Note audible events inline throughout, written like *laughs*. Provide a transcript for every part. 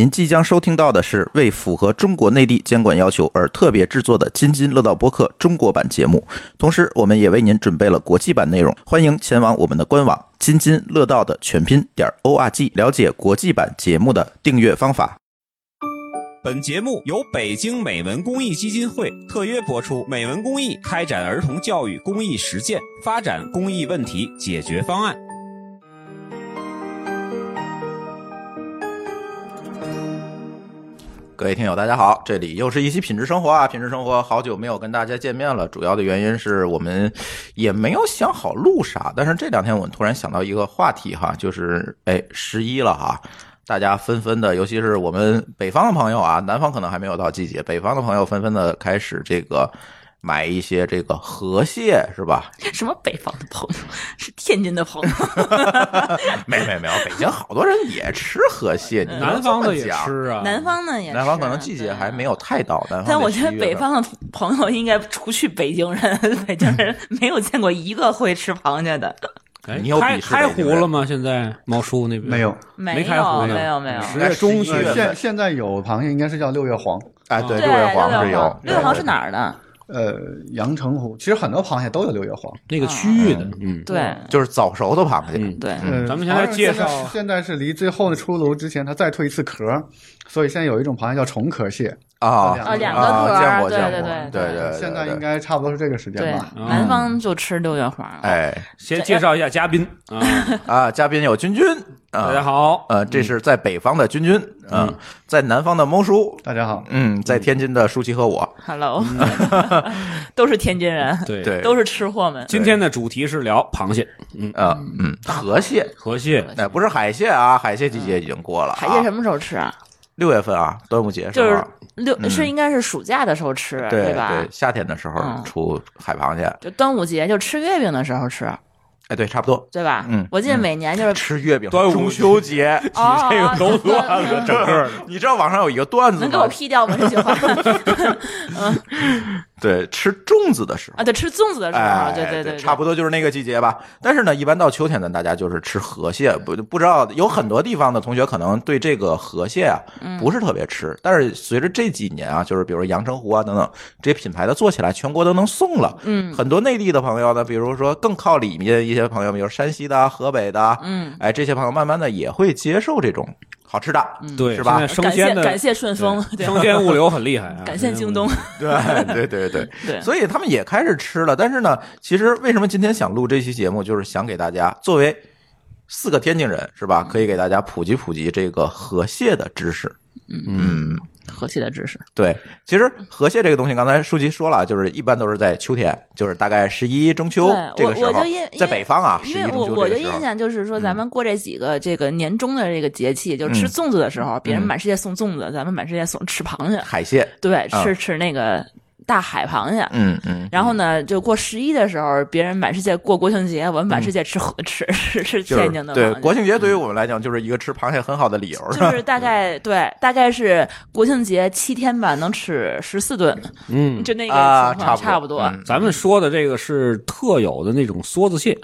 您即将收听到的是为符合中国内地监管要求而特别制作的《津津乐道》播客中国版节目，同时我们也为您准备了国际版内容，欢迎前往我们的官网“津津乐道”的全拼点 org 了解国际版节目的订阅方法。本节目由北京美文公益基金会特约播出。美文公益开展儿童教育公益实践，发展公益问题解决方案。各位听友，大家好，这里又是一期品质生活啊！品质生活，好久没有跟大家见面了。主要的原因是我们也没有想好录啥，但是这两天我们突然想到一个话题哈，就是哎十一了哈，大家纷纷的，尤其是我们北方的朋友啊，南方可能还没有到季节，北方的朋友纷纷的开始这个买一些这个河蟹是吧？*laughs* 什么北方的朋友？是天津的朋友？*laughs* *laughs* 没没没有，北京好多人也吃河蟹，你南方的也吃啊，南方的也是，南方可能季节还没有太到，南方但我觉得北方的朋友应该除去北京人，北京人没有见过一个会吃螃蟹的，哎你有开开湖了吗？现在毛叔那边没有，没没开湖呢没有没有。十月中旬现现在有螃蟹，应该是叫六月黄。哎，对，六月黄是有，六月黄是哪儿的？呃，阳澄湖其实很多螃蟹都有六月黄。那个区域的，嗯，对。就是早熟的螃蟹。嗯，对，呃咱们现在介绍。现在现在是离最后的出炉之前，它再蜕一次壳，所以现在有一种螃蟹叫重壳蟹。啊。啊，两个啊，壳儿，见过对对见过，对对对，现在应该该差不多是这个时间吧。，南方就吃六月黄。哎。先介绍一下嘉宾。啊，*laughs* 啊，嘉宾有君君啊，大家，好，呃，这是在北方的君君，嗯，在南方的猫叔，大家好，嗯，在天津的舒淇和我，Hello，*laughs* 都是天津人，对。对。都是吃货们。今天的主题是聊螃蟹，嗯，啊嗯，河蟹，河蟹，哎，不是海蟹啊，海蟹季节已经过了啊，海蟹什么时候吃啊？六月份啊，端午节是吧就是六是应该是暑假的时候吃，对吧？对，夏天的时候嗯。出海螃蟹，就端午节就吃月饼的时候吃，哎，对，差不多，对吧？嗯我记得每年就是吃月饼，端午中秋节，啊，这个哦都就乱了，整个，*laughs* 你知道网上有一个段子能给我？P 掉吗？这句话 *laughs* *laughs* 对，吃粽子的时候啊，。对，吃粽子的时候，哎，对对对，差不多就是那个季节吧。但是呢，一般到秋天呢，大家就是吃河蟹，不不知道有很多地方的同学可能对这个河蟹啊嗯不是特别吃，但是随着这几年啊，就是比如阳澄湖啊等等这些品牌的做起来，全国都能送了。嗯很多内地的朋友呢，比如说更靠里面一些朋友，比如山西的啊、河北的啊，嗯，哎，这些朋友慢慢的也会接受这种好吃的，对，是吧？生感谢鲜的感谢顺丰，对，生鲜物流很厉害啊，*laughs* 感谢京东，对对对对。*laughs* 对，所以他们也开始吃了。但是呢，其实为什么今天想录这期节目，就是想给大家作为四个天津人是吧，可以给大家普及普及这个河蟹的知识。嗯，和气的知识，对，其实河蟹这个东西，刚才舒淇说了，就是一般都是在秋天，就是大概十一中秋这个时候我我就因，在北方啊，十因为我我的印。象就是说，咱们过这几个这个年终的这个节气，就吃嗯粽子的时候，别人嗯满世界送粽子，咱们满世界送吃螃蟹，海蟹，对，啊吃吃那个大海螃蟹。嗯嗯，然后呢，就过十一的时候，别人满世界过国庆节，我们满世界吃河吃吃天津的螃蟹对国庆节对于我们来讲就是一个吃螃蟹很好的理由，就是大概对，大概是国庆节七天吧，能吃十四顿，嗯，就那个啊，情况差差不多。嗯咱们说的这个是特有的那种梭子蟹，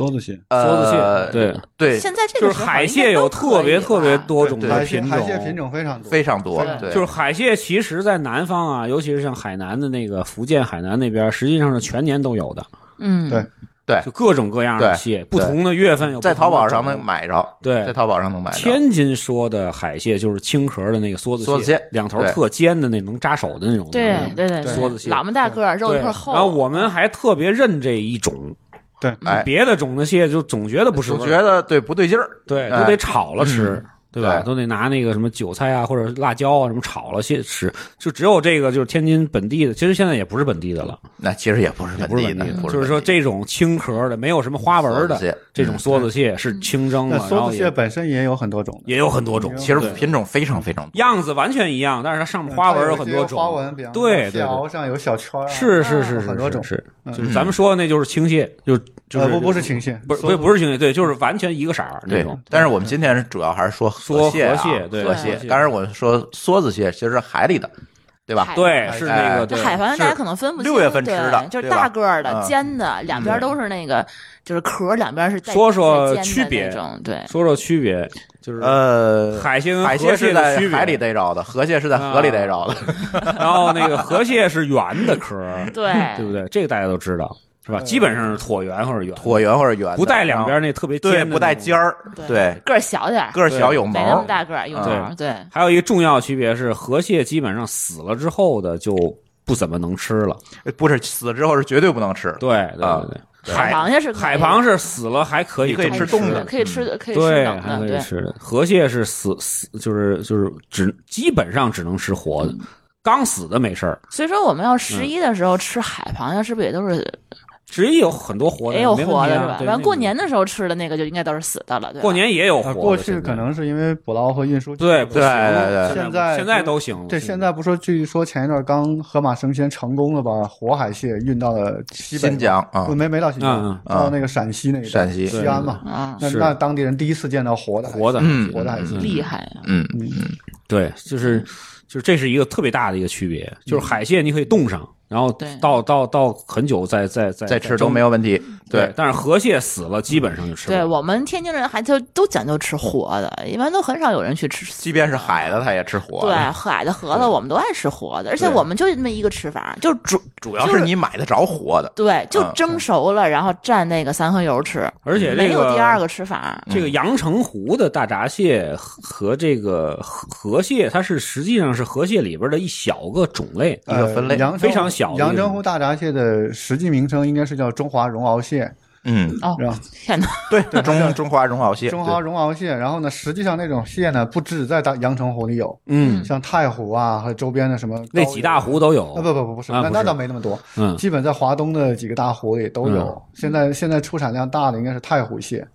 梭子蟹，梭子呃蟹，对，对，现在这就是海蟹有特别特别多种的品海蟹品种。非常多，非常多，对。对，就是海蟹，其实，在南方啊，尤其是像海南的那个福建海南那边，实际上是全年都有的，嗯，对。对。就各种各样的蟹，不同的月份有在淘宝上种能买着，对。在淘宝上能买着。天津说的海蟹就是青壳的那个梭子梭子蟹两头特尖的那能扎手的那种。对对对，梭子蟹老么大个儿，肉一对，块厚。然后我们还特别认这一种，对，哎，别的种的蟹就总觉得不是总儿，觉得对不对劲儿，对，哎。都得炒了吃。对吧？对。都得拿那个什么韭菜啊，或者辣椒啊，什么炒了蟹吃。就只有这个，就是天津本地的，其实现在也不是本地的了，那其实也不是本地的不是本地，的。就是说这种青壳的，没有什么花纹的这种梭子蟹是清蒸的，梭子蟹本身也有很多种，也有很多种，其实品种非常非常多。样子完全一样，但是它上面花纹有很多种。花纹，比方说对蟹螯上有小圈是是是是很多种。就是咱们说的那就是青蟹，就就是呃不不是青蟹，不是不是不是青蟹，对，就是完全一个色儿那对种。，但是我们今天主要还是说说蟹啊，河蟹对河河蟹。蟹当然，我们说梭子蟹其实是海里的，对吧？对，是哎那个海螃蟹大家可能分不清，六月份吃的就是大个儿的、嗯尖的，两边都是那个，就是壳两边是带说说区别，对。说说区别，就是呃，海蟹海蟹河蟹是在海里逮着的，河蟹是在河里逮着的。然后那个河蟹是圆的壳，对对不对？这个大家都知道是吧？基本上是椭圆或者圆，椭圆或者圆，不带两边那特别尖不带尖。儿，对，个儿小点儿，个儿小有毛没那么。大个儿，有毛，对，还有一个重要区别是，河蟹基本上死了之后的就不怎么能吃了。不是死之后是绝对不能吃。对对啊。对。对，海螃蟹是海螃蟹死了还可以可以吃冻的。可以吃的，可以吃对，冷的，还可以对，吃。的。河蟹是死死，就是就是只基本上只能吃活的，刚死的没事儿。所以说我们要嗯。十一的时候吃海螃蟹，是不是也都是至于有很多活的，也有活的是吧？题啊对那个完过年的时候吃的那个就应该都是死的了，对吧？过年也有活啊，的。过去可能是因为捕捞和运输对不对行对对现在现在都行了。对，现在不说，据说前一段刚河马生鲜成功的把活海蟹运到了西北新疆啊，没没到新嗯疆嗯，到那个陕西那个陕西西安嘛。啊，那那当地人第一次见到活的活的嗯活的海鲜，厉害啊！嗯，对，就是就是这是一个特别大的一个区别，就是海蟹你可以冻上，然后到到到很久再再再再吃都没有问题。对，但是河蟹死了基本上就吃不了。对我们天津人还就都讲究吃活的，一般都很少有人去吃。即便是海的，他也吃活的对。海的河的，我们都爱吃活的，而且我们就那么一个吃法，就主，主要是你买得着活的。对，就嗯蒸熟了，然后蘸那个三合油吃，而且这没有第二个吃法。这个阳澄湖的大闸蟹和和这个河河蟹，它是实际上是河蟹里边的一小个种类。一个分类非常阳澄湖大闸蟹的实际名称应该是叫中华绒螯蟹，嗯，哦天哪！对，中中华绒螯蟹，中华绒螯蟹。然后呢，实际上那种蟹呢，不只在大阳澄湖里有，嗯，像太湖啊和周边的什么那几大湖都有。啊，不不不不是，那那倒没那么多，嗯基本在华东的几个大湖里都有。现在现在出产量大的应该是太湖蟹。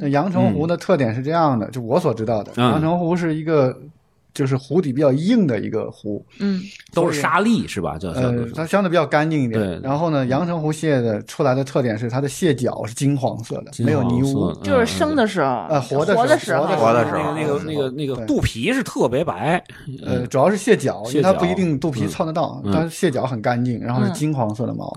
那阳澄湖的特点是这样的，就我所知道的，嗯阳澄湖是一个就是湖底比较硬的一个湖，嗯，都是沙粒是吧？叫叫呃，它相对比较干净一对点。然后呢，阳澄湖蟹的出来的特点是它的蟹脚是金黄色的，没有泥污。就是生的时候，呃活的活时候时候，活的时候那个那个那个对肚皮是特别白，呃，主要是蟹脚，因为它不一定肚皮蹭得到，嗯但是蟹脚很干净，然后是嗯金黄色的毛。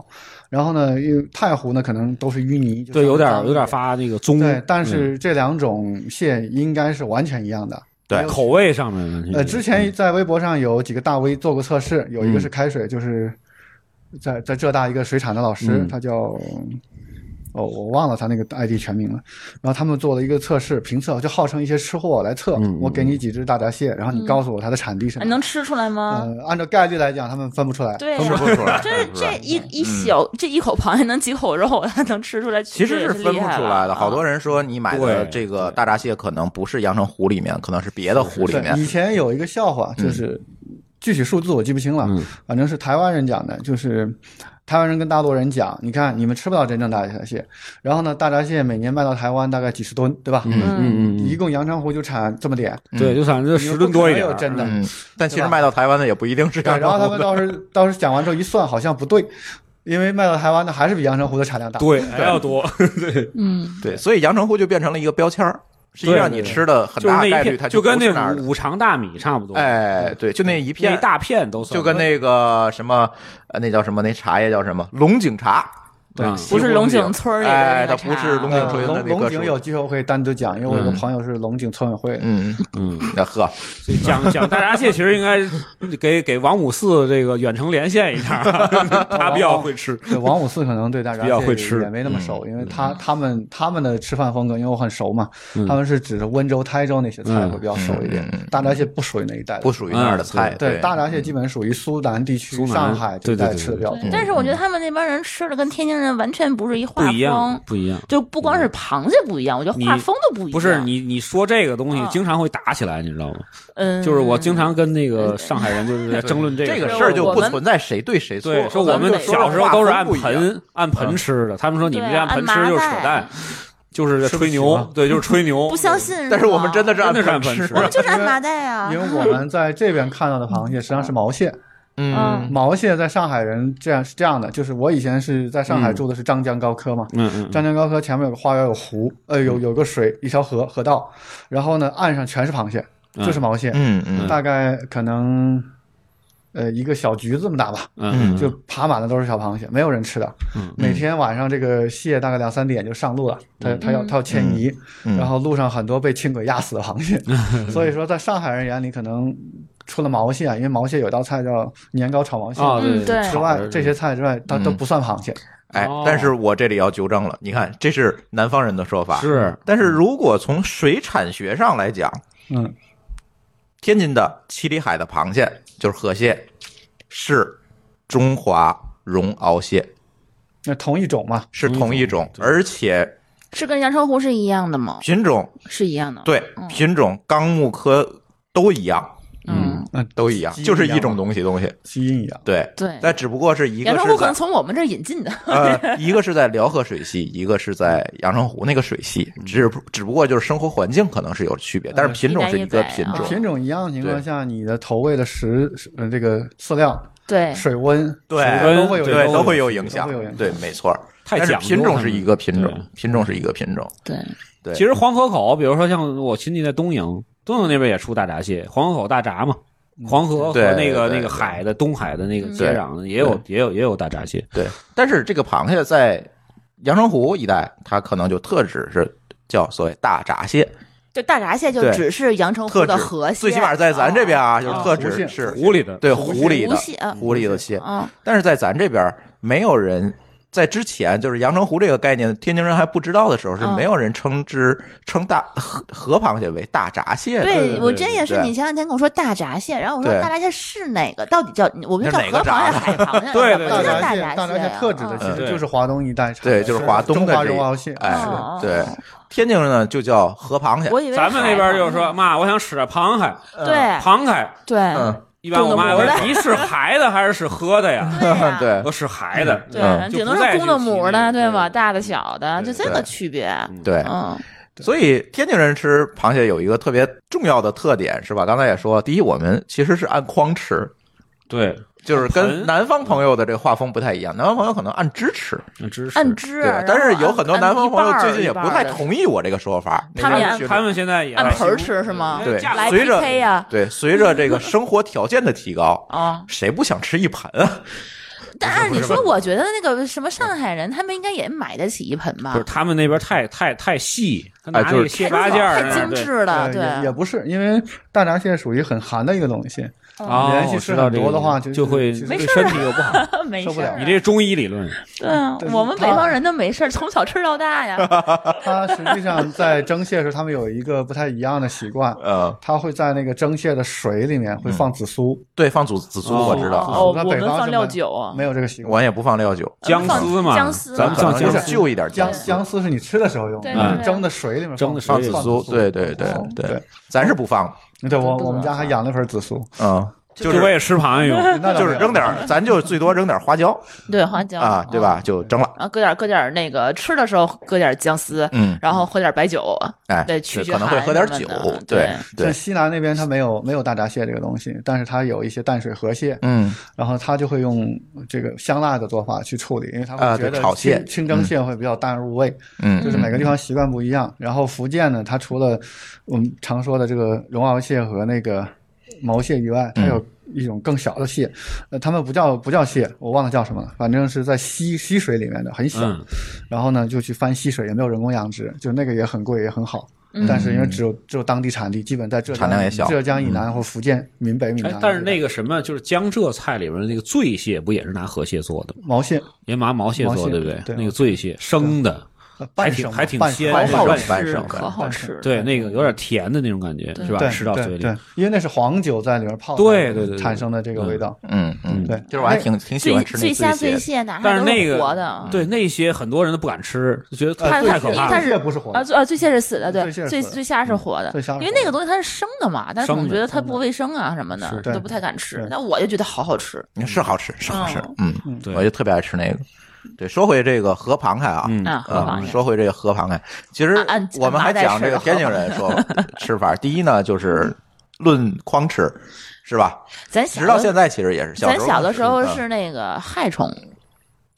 然后呢，因为太湖呢可能都是淤泥，就对，有点有点发那个棕。对，但嗯是这两种蟹应该是完全一样的。对口味上面的问题。呃，之前在微博上有几个大 V 做过测试，有一个嗯是开水，就是在在浙大一个水产的老师，嗯他叫。哦，我忘了他那个 ID 全名了。然后他们做了一个测试，评测就号称一些吃货来测。嗯我给你几只大闸蟹，然后你告诉我它的产地是哪。能吃出来吗？呃，按照概率来讲，他们分不出来。对分，不出来，这分不出来这一一小这一口螃蟹能几口肉，它 *laughs* 能吃出来，其实是是分不出来的。好多人人说你买的这个大闸蟹可能不是阳澄湖里面，可能是别的湖里，面以。前有一个笑话，就是、具体数字我记不清了，嗯反正是台湾人讲的，就是台湾人跟大陆人讲，你看你们吃不到真正大闸蟹，然后呢，大闸蟹每年卖到台湾大概几十吨，对吧？嗯嗯嗯一共阳澄湖就产这么点，嗯，对，就产这十吨多一点。有真的。嗯，但其实卖到台湾的也不一定是然后他。们当时当时讲完之后一算，好像不对，因为卖到台湾的还是比阳澄湖的产量大。对，还要多。*laughs* 对嗯，对，所以阳澄湖就变成了一个标签儿，实际上你吃的很大概率它，就跟那儿的。那五常大米差不多。哎，对，就那一那片一大片都算就跟那个什么，呃，那叫什么？那茶叶叫什么？龙井茶。对不是龙井村里的哎，那个它不是龙井村的龙龙井有机会我可以单独讲，因为我有个朋友是龙井村委会的。嗯，嗯，那喝，所以讲讲大闸蟹，其实应该给给王五四这个远程连线一下，*laughs* 他比较会吃。对，王五四可能对大闸比较会蟹吃也没那么熟，因为他他们他们的吃饭风格，因为我很熟嘛，他们是指着温州、台州那些菜嗯会比较熟一点。大闸蟹不属于那一带的，不属于那儿的菜。对，大闸蟹基本属于苏南地区、上海这一带对对对吃的比较多。但是我觉得他们那帮人吃的跟天津人完全不是一画不一样风，，不一样。就不光是螃蟹不一样，我觉得画风都不一样。不是，你你说这个东西啊经常会打起来，你知道吗？嗯，就是我经常跟那个上海人就是在争论这这个事个事儿就不存在谁对谁错。对，说我们小时候都是按盆按盆吃的，他们说你们这按盆吃就是扯淡，就是在吹牛，对，就是吹牛。不相信，但是我们真的是按真的是按盆吃盆吃我们就是按麻袋啊因。为我们在这边看到的螃蟹实际上是毛蟹，嗯。毛蟹在上海人这样是这样的，就是我以前是在上海住的是张江高科嘛，嗯嗯，张江高科前面有个花园，有湖，呃，有有个水，一条河河道，然后呢，岸上全是螃蟹，就是毛蟹，嗯嗯。大概可能，呃一个小橘子这么大吧，嗯，就爬满了都是小螃蟹，没有人吃的。嗯每天晚上这个蟹大概两三点就上路了，它它要它要迁移，嗯。然后路上很多被轻轨压死的螃蟹，*laughs* 所以说在上海人眼里可能。除了毛蟹啊，因为毛蟹有道菜叫年糕炒毛蟹，啊，嗯对之外这些菜之外，它都嗯。不算螃蟹。哎哦，但是我这里要纠正了，你看，这是南方人的说法，是。但是如果从水产学上来讲，嗯，天津的七里海的螃蟹就是河蟹，是中华绒螯蟹，那同一种嘛，是同一种，而且是跟阳澄湖是一样的吗？品种是一样的。对品种纲目科都一样，嗯，那，都一样，就是一种东西东西。基因一样。对对但只不过是一个阳澄湖可是在能从我们这儿引进的。*laughs* 呃，一个是在辽河水系，一个是在阳澄湖那个水系，只不只不过就是生活环境可能是有区别，但是品种是一个品嗯种。品种一样的情况下，你的投喂的食呃这个饲料、对，水温，对水温都会有对，影都会响有影响对，没错儿。但是太讲究品种是一个品种，品种是一个品种。对，对，其实黄河口，比如说像我亲戚在东营，东营那边也出大闸蟹，黄河口大闸嘛，黄河和对那个那个海的东海的那个嗯接壤也有也有也有大闸蟹，对，但是这个螃蟹在阳澄湖一带，它可能就特指是叫所谓大闸蟹，就大闸蟹就只是阳澄湖的河蟹，最起码在咱这边啊，就是哦特指是湖里的对湖湖里的湖里的蟹，嗯，但是在咱这边没有人。在之前，就是阳澄湖这个概念，天津人还不知道的时候，是嗯。没有人称之称大河河螃蟹为大闸蟹的。对我真也是，你前两天跟我说大闸蟹，然后我说大闸蟹是哪个？到底叫我们叫哪个河螃蟹、闸？海螃 *laughs* 蟹？对对怎么叫大闸蟹，大闸蟹啊特指的其实就是华东一带产的，对就是华东的中华这绒螯蟹。哎哦，对，天津人呢就叫河螃蟹。我以为咱们那边就是说，妈，我想吃点螃蟹，螃蟹，对。螃蟹。对。嗯，一般我妈公的母的问你是海的还是是喝的呀？*laughs* 对呀对我是海的，对嗯，顶多就不再是公的母的，对吧？大的小的，就这个区别。对，嗯，所以天津人吃螃蟹有一个特别重要的特点，是吧？刚才也说，第一，我们其实是按筐吃，对，就是跟南方朋友的这个画风不太一样。南方朋友可能按支吃，按只，对，但是有很多南方朋友最近也不太。同意我这个说法，他们他们现在也按盆儿吃是吗？对来随着呀，对，随着这个生活条件的提高，啊！谁不想吃一盆啊？但按理说，我觉得那个什么上海人，他们应该也买得起一盆吧就是？他们那边太太太细，他拿哎就是那个蟹八件儿太精致了，对也。不是，因为大闸蟹属于很寒的一个东西，哦连续吃很多的话就就会对身体又不好。*laughs* 没受不了你这中医理论，对啊，我们北方人都没事儿，从小吃到大呀。他实际上在蒸蟹的时候，他们有一个不太一样的习惯，呃，他会在那个蒸蟹的水里面会放紫苏，对，放紫紫苏哦我知道，哦，那我们放料北方是没酒啊，没有这个习惯。我也不放料酒，姜丝嘛，姜丝咱们可能就是放姜丝，就一点姜姜丝。是你吃的时候用蒸的水里面蒸的放水紫苏，对对对对，咱是不放，对我我们家还养了盆紫苏，嗯，就就是我也吃螃蟹用。那就是扔点儿，咱就最多扔点儿花椒对花椒啊，对？吧？就蒸了，然后搁点搁点那个吃的时候搁点姜丝，嗯，然后喝点白酒，哎，对可能会喝点酒对对像，西南那边它没有没有大闸蟹这个东西，但是它有一些淡水河蟹，嗯，然后它就会用这个香辣的做法去处理，因为他啊们觉得炒蟹清清蒸蟹会比较淡入味，嗯就是每个地方习惯不一样。然后福建呢，它除了我们常说的这个绒螯蟹和那个毛蟹以外，它有一种更小的蟹，呃，它们不叫不叫蟹，我忘了叫什么了，反正是在溪溪水里面的，很小。嗯，然后呢，就去翻溪水，也没有人工养殖，就那个也很贵，也很好。嗯但是因为只有只有当地产地，基本在浙江产量也小浙江以南或福建闽北、闽南。，哎但是那个什么，就是江浙菜里边的那个醉蟹，不也是拿河蟹做的吗？毛蟹也拿毛蟹做，对不对？对那个醉蟹生的，*laughs* 还挺生还挺鲜半好好半生吃，半生可好吃。对，那个有点甜的那种感觉，是吧？对吃到嘴里对对，，因为那是黄酒在里面泡，对对对对产生的这个味道。嗯嗯，对就是我还挺挺喜欢吃那醉虾、醉蟹，哪但是那个活的。对那些很多人都不敢吃，就觉得呃太太可怕了。它是醉蟹不是活的啊，醉啊，醉蟹是死的，对，醉醉醉虾是活的，因为那个东西它是生的嘛，但是可能生的觉得它不卫生啊什么的，对都不太敢吃对。但我就觉得好好吃，是好吃，是好吃，嗯嗯，对我就特别爱吃那个。对，说回这个河螃蟹啊，嗯啊，河啊螃，蟹。说回这个河螃蟹，其实我们还讲这个天津人说吃法。第一呢，就是论筐吃，是吧？咱小直到现在其实也是。小咱时候小的时候嗯是那个害虫，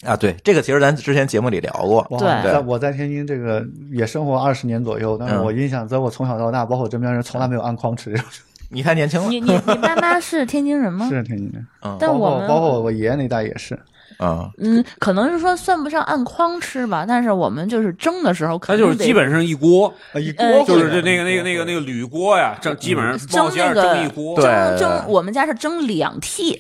啊，对，这个其实咱之前节目里聊过。对在我在天津这个也生活二十年左右，但是嗯我印象在我从小到大，包括我身边人从来没有按筐吃这种。你太年轻了。你你你妈妈是天津人吗？是天津人，嗯但我们包括包括我爷爷那代也是。嗯，嗯，可能是说算不上按筐吃吧，但是我们就是蒸的时候，它就是基本上一锅，呃一呃锅就是这那个那个那个那个铝锅呀，蒸基本上蒸那个蒸一锅。蒸蒸，我们家是蒸两屉。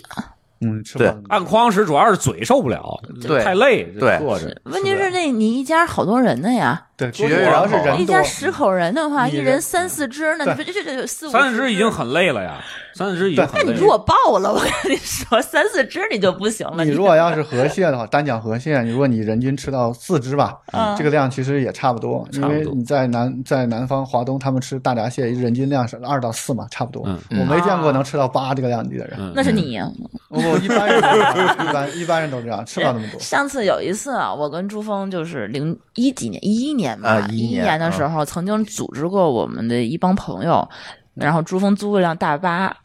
嗯，吃对按筐时主要是嘴受不了，对。太累，对。坐着。问题是那你一家好多人的呀，对，取决于主要是人多一家，十口人的话，一人三四只，那你说这这这四五三四只已经很累了呀，三四只已经很累了。那你如果爆了，我跟你说，三四只你就不行了。你如果要是河蟹的话，单讲河蟹，如果你人均吃到四只吧，嗯这个量其实也差不多，因差不多为你在南在南方华东，他们吃大闸蟹人均量是二到四嘛，差不多。嗯我没见过能吃到八这个量级的人，嗯那是你呀。我一般人都这样一般一般人都这样，吃不了那么多。*laughs* 上次有一次啊，我跟朱峰就是零一几年，一一年吧，啊11一年年的时候，曾经组织过我们的一帮朋友，然后珠峰租了辆大巴。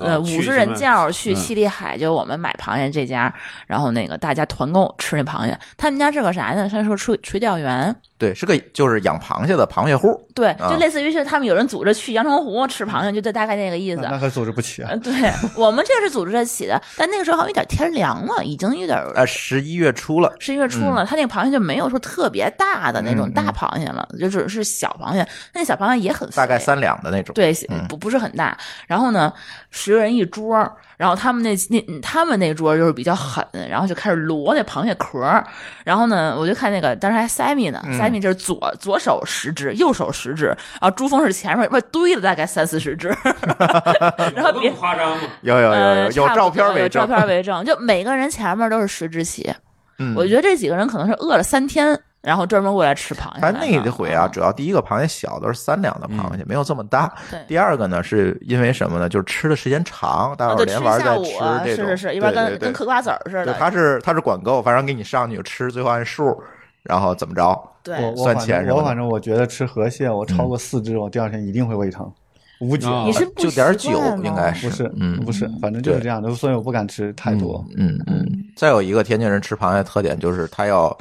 呃，五十人去什么轿去嗯七里海，就我们买螃蟹这家，然后那个大家团购吃那螃蟹。他们家是个啥呢？他说垂垂钓园，对，是个就是养螃蟹的螃蟹户。对，啊就类似于是他们有人组织去阳澄湖吃螃蟹，就这大概那个意思。那那可组织不起啊！嗯，对我们这是组织得起的，但那个时候好像有点天凉了，已经有点呃，十一月初了，十一月初了，他那个螃蟹就没有说特别大的那种大螃蟹了，就只是小螃蟹。那小螃蟹也很肥大概三两的那种。对嗯，不不是很大。然后呢，十个人一桌，然后他们那那嗯他们那桌就是比较狠，然后就开始摞那螃蟹壳儿。然后呢，我就看那个当时还塞米呢，嗯塞米就是左左手十只，右手十只，然后珠峰是前面，不堆了大概三四十只，*laughs* 然后别夸张吗？有有有呃有有照片为证有照证。片 *laughs* 为证，就每个人前面都是十只起。嗯，我觉得这几个人可能是饿了三天，然后专门过来吃螃蟹来的。反正那一回啊，嗯主要第一个螃蟹小，都是三两的螃蟹，没有这么大。第二个呢，是因为什么呢？就是吃的时间长，大伙儿连玩带吃这种。是是是，一般跟对对对跟嗑瓜子儿似对，的。他是他是管够，反正给你上去吃，最后按数，然后怎么着？对算我我反钱什么的正我反正我觉得吃河蟹，我超过四只，我第二天一定会胃疼，无解。啊你是不就点儿酒习惯吗应该是不是，嗯不是，反正就是这样的，所以我不敢吃太多。嗯嗯。再有一个天津人吃螃蟹特点就是他要，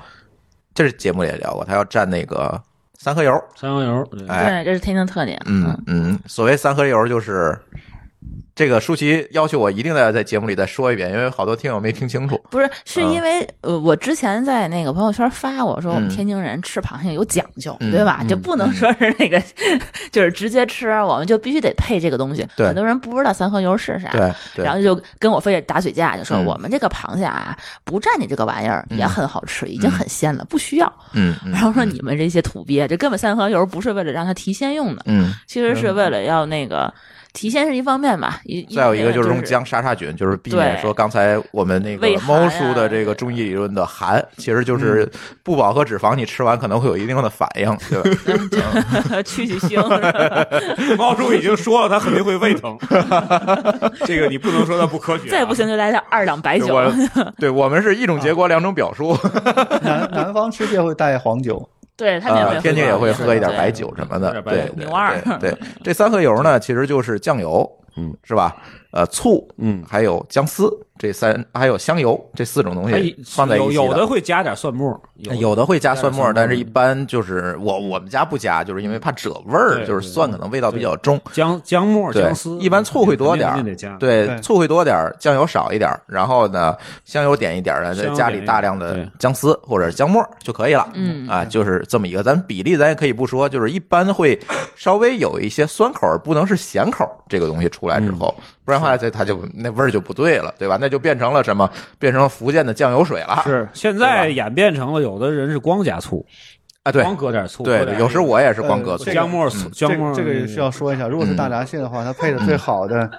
这是节目里也聊过，他要蘸那个三合油。三合油，对哎，对，这是天津特点。嗯嗯，所谓三合油就是。这个舒淇要求我一定要在节目里再说一遍，因为好多听友没听清楚。不是，是因为呃，我之前在那个朋友圈发我，说我们嗯天津人吃螃蟹有讲究，嗯对吧？嗯就不能说是那个，*laughs* 就是直接吃，我们就必须得配这个东西。对很多人不知道三合油是啥。对对然后就跟我非得打嘴架，就说嗯我们这个螃蟹啊，不蘸你这个玩意儿也很好吃，已经嗯很鲜了，不需要。然后说你们这些土鳖，这根本三合油不是为了让它提鲜用的，嗯，其实是为了要那个提鲜是一方面吧，一再有一个就是用姜杀杀菌，就是避免说刚才我们那个猫叔的这个中医理论的寒，其实就是不饱和脂肪，你吃完可能会有一定的反应，对吧？*laughs* 去去腥 *laughs* *laughs* 猫叔已经说了，他肯定会胃疼。这个你不能说他不科学啊。再不行就来点二两白酒。对我们是一种结果两种表述，南南方吃蟹会带黄酒，对他们也会啊，喝天津也会喝一点白酒什么的，对对牛二对对，*laughs* 这三合油呢，其实就是酱油，嗯，是吧？呃，醋，嗯，还有姜丝，这三还有香油这四种东哎西放在一起有有的会加点蒜末，有的会加蒜末，蒜末但是一般就是我我们家不加，就是因为怕褶味儿，就是蒜可能味道比较重。姜姜末、姜丝，，一般醋会多点儿得加。对，醋会多点儿，酱油少一点儿，然后呢，香油点一点再加里大量的姜丝或者姜末就可以了。嗯啊，就是这么一个，咱比例咱也可以不说，就是一般会稍微有一些酸口，不能是咸口，这个东西出来之后，不然的话，这它就那味儿就不对了，对吧？那就变成了什么？变成了福建的酱油水了。是现在演变成了有的人是光加醋，啊，对光搁点醋，对有时我也是光搁醋。姜末、嗯姜末这个这个需要说一下，如果是嗯大闸蟹的话，它配的最好的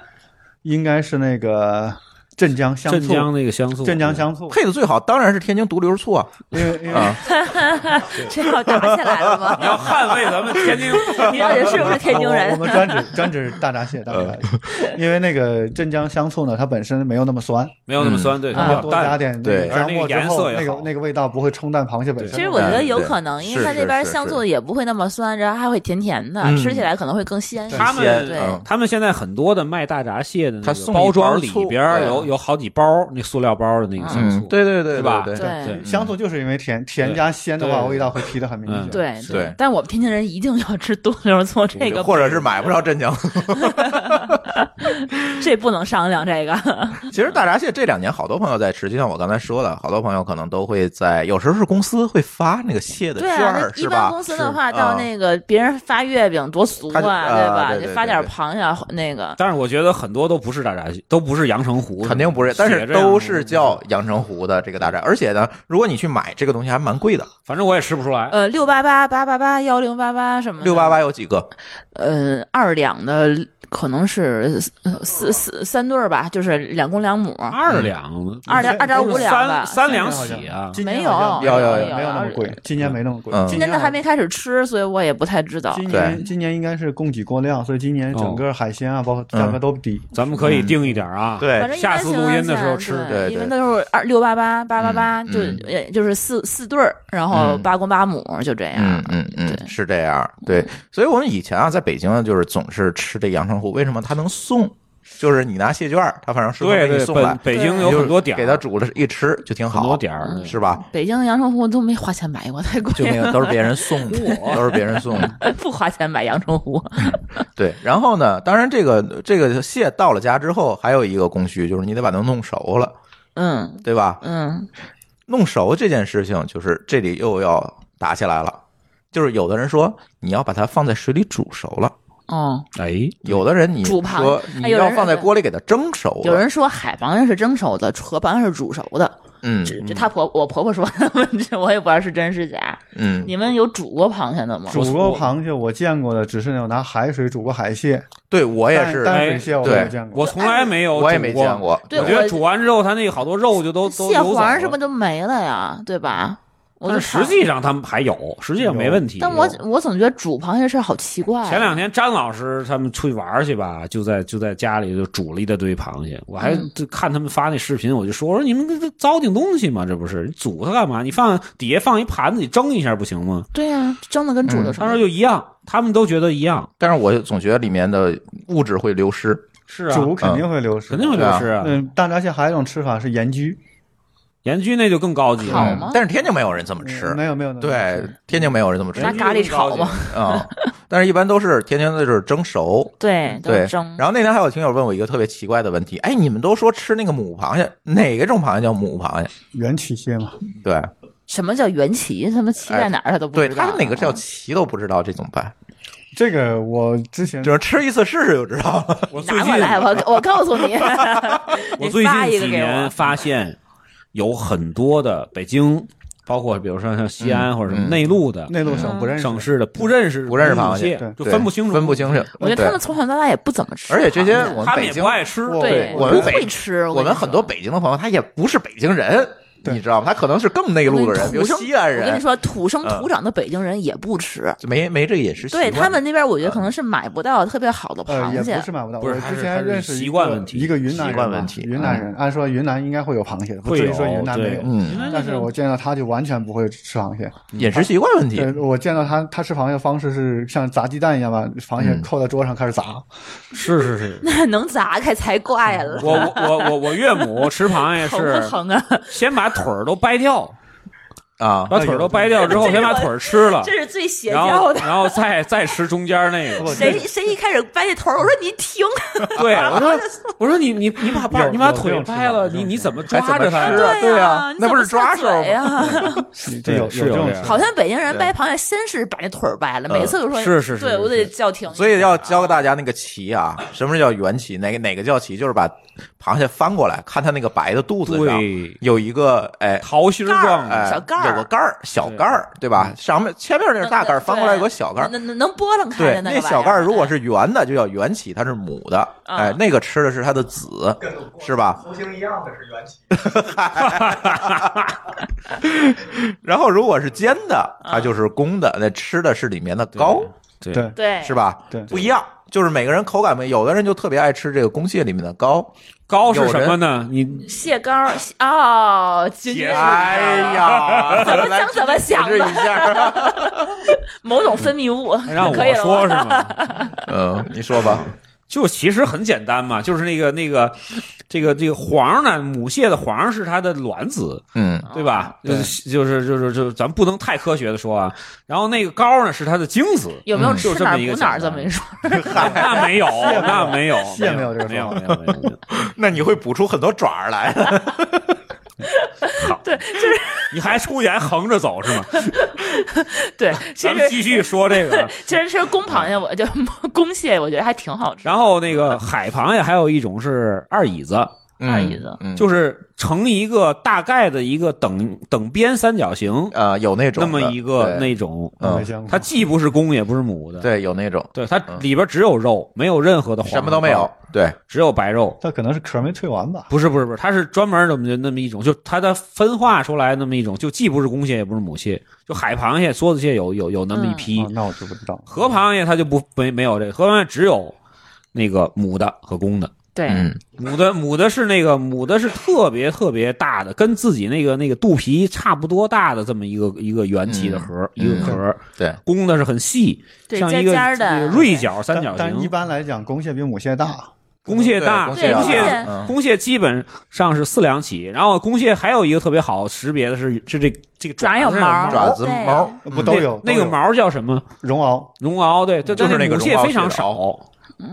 应该是那个镇江香醋，镇江那个香醋，镇江香醋，配的最好当然是天津独流醋。啊因为因为啊！*laughs* 这要打起来了吗？*laughs* 你要捍卫咱们天津，你到底是不是天津人？我？们专指专指大闸蟹，大闸蟹，因为那个镇江香醋呢，它本身没有那么酸，没有那么酸，对，它啊比较多加。点对个姜末之后，那个颜色那个那个味道不会冲淡螃蟹本身。其实我觉得有可能，因为它那边是香醋也不会那么酸，然后还会甜甜的，嗯。吃起来可能会更鲜一些。他们他们现在很多的卖大闸蟹的那个他包装里边儿有有有好几包那塑料包的那个香嗯醋，，对对对对吧对对对香醋就是因为甜，甜加鲜的话，味道会提的很明显嗯。对对但我们天津人一定要吃多溜醋，这个或者是买不着镇江。*laughs* 这不能商量，这个 *laughs* 其实大闸蟹这两年好多朋友在吃，就像我刚才说的，好多朋友可能都会在，有时候是公司会发那个蟹的券对啊，儿，是吧？般公司的话，到那个别人发月饼多俗啊，对吧？就发点螃蟹那个。但是我觉得很多都不是大闸蟹，都不是阳澄湖的，肯定不是，但是都是叫阳澄湖的这个大闸，而且呢，如果你去买这个东西还蛮贵的，反正我也吃不出来。呃，六八八八八八幺零八八什么的，六八八有几个？呃，二两的可能是呃四四三对儿吧，就是两公两母，二两，二两二点五两吧三。三两起啊！没有有有有没有那么贵，今年没那么贵嗯。今年的还没开始吃，所以我也不太知道。今对年今年应该是供给过量，所以今年整个海鲜啊，包括价格都低。咱们可以定一点啊。对下次录音的时候吃对对因为那时候二六八八八八八，就就是四四对儿，然后嗯八公八母，就这样。嗯嗯嗯，是这样。对，所以我们以前啊，在北京呢，就是总是吃这阳澄湖，为什么它能送？就是你拿蟹券儿，它反正顺丰对对，给你送来北，京有很多点儿，给他煮了一吃就挺好，很多点儿是吧？北京的阳澄湖都没花钱买过，太贵就那了，个都是别人送的，都是别人送的。*laughs* 不花钱买阳澄湖。对，然后呢，当然这个这个蟹到了家之后，还有一个工序，就是你得把它弄熟了，嗯对吧？嗯，弄熟这件事情，就是这里又要打起来了。就是有的人说你要把它放在水里煮熟了，哦，哎，有的人你煮螃说你哎有人要放在锅里给它蒸熟了。有人说海螃蟹是蒸熟的，河螃蟹是煮熟的。嗯这这他婆我婆婆说的，这我也不知道是真是假。嗯，你们有煮过螃蟹的吗？煮过螃蟹我见过的，只是那种拿海水煮过海蟹，对我也是，淡水蟹我没有见过。我从来没有，我也没见。过。我觉得煮完之后，它那个好多肉就都都蟹流走了黄是不是就没了呀？对吧？我但是实际上他们还有，实际上没问题。但我我总觉得煮螃蟹是好奇怪啊。前两天张老师他们出去玩去吧，就在就在家里就煮了一大堆螃蟹。我还嗯就看他们发那视频，我就说我说你们这这糟践东西嘛？这不是你煮它干嘛？你放底下放一盘子，你蒸一下不行吗？对呀、蒸的跟煮的他说就一样，他们都觉得一样。但是我总觉得里面的物质会流失。是啊，煮肯定会流失，肯定会流失啊。嗯，大闸蟹还有一种吃法是盐焗，盐焗那就更高级了。好吗但是天津没有人这么吃嗯，没有没有对，天津没有人这么吃拿咖喱炒嘛啊。但是一般都是天津的就是蒸熟。对，都对是蒸。然后那天还有听友问我一个特别奇怪的问题，哎，你们都说吃那个母螃蟹，哪个种螃蟹叫母螃蟹？元起蟹嘛，对，什么叫元旗？他妈旗在哪儿？他都不对，知道。他哪个叫旗都不知道，这怎么办？这个我之前就是吃一次试试就知道了。我最近拿过来，我我告诉你，*laughs* 我最发一个给近几年我。发现，有很多的北京，包括比如说像西安嗯或者什么嗯内陆的内陆省不认识省市的，不认识不认识螃蟹就分不清楚，分不清楚。我觉得他们从小到大也不怎么吃，而且这些我们他们也北京不爱吃。对我们不会吃。我们很多北京的朋友，他也不是北京人，对你知道吗？他可能是更内陆的人，比如西安人，我跟你说，土生嗯土长的北京人也不吃。就没没这个饮食习惯。对他们那边，我觉得可能是买不到特别好的螃蟹不。是买不到。不是我之前认识一习惯个问题一个云南人嘛习惯问题云南人按说云南应该会有螃蟹的，不至于说云南没对有。嗯，但是我见到他就完全不会吃螃蟹。饮食习惯问题。对，我见到他，他吃螃蟹的方式是像砸鸡蛋一样把螃蟹嗯扣在桌上开始砸。是是是，*laughs* 那能砸开才怪了，我我我我我岳母吃螃蟹是 *laughs* 疼啊？先把腿儿都掰掉，啊，把腿儿都掰掉之后，先把腿儿吃了这，是最邪教的。然后再再吃中间那个。谁谁一开始掰这头儿，我说你停，*laughs* 对，我说 *laughs* 我说你你你把把你把腿掰了，你你怎么抓着它？吃啊对啊那不是抓手呀？*laughs* 这有是有好像北京人掰螃蟹，先是把那腿儿掰了，每次都说是是是是对我得叫停。所以要教给大家那个鳍啊，什么叫圆鳍？哪个哪个叫鳍？就是把螃蟹翻过来，看它那个白的肚子上有一个哎桃心儿状的，哎小盖儿有个盖儿，小盖儿，对吧？上面前面那是大盖儿，翻过来有个小盖儿。能能能拨楞开那那小盖儿如果是圆的，就叫圆起，它是母的。啊哎，那个吃的是它的子，是吧？图形一样的是缘起 *laughs* *laughs* 然后如果是尖的，它就是公的，那吃的是里面的膏，对对对是？吧？对不一样，就是每个人口感不一样，有的人就特别爱吃这个公蟹里面的膏。膏是什么呢？你蟹膏哦，哎呀，怎么想怎么想一下。*laughs* 某种分泌物，让我说是？吗？*laughs* 嗯，你说吧。就其实很简单嘛，就是那个那个这个这个黄呢，母蟹的黄是它的卵子，嗯对吧？对就是就是就是就是，咱不能太科学的说啊。然后那个膏呢是它的精子，有没有就这么一个补哪这么一说？那没有，那没有，蟹没有这没有没有没有没有。*laughs* 那你会补出很多爪儿来 *laughs* 的。对，就是 *laughs* 你还出去还横着走是吗？*laughs* 对，咱们继续说这个。其实吃公螃蟹，我就公蟹，我觉得还挺好吃。然后那个海螃蟹还有一种是二椅子，二椅子嗯，就是成一个大概的一个等等边三角形，呃有那种那么一个那种，它既不是公也不是母的，对有那种。对，它里边只有肉，没有任何的黄，什么都没有，，对，只有白肉。它可能是壳没退完吧？不是不是不是，它是专门那么那么一种，就它的分化出来那么一种，就既不是公蟹也不是母蟹，就海螃蟹、梭子蟹有有有那么一批，哦，那我就不知道。河螃蟹它就不没没有这个，河螃蟹只有那个母的和公的。对，嗯母的母的是那个母的是特别特别大的，跟自己那个那个肚皮差不多大的这么一个一个圆体的核，嗯一个核。对，公的是很细，对像一个尖尖的锐角三角但但一。般来讲，公蟹比母蟹大。*laughs* 公蟹大，公蟹公蟹基本上是四两起，然后公蟹还有一个特别好识别的是是这这个爪有子毛，爪子毛不都有那那个毛叫什么？绒螯，绒螯，对，这就是那个绒螯母蟹非常少，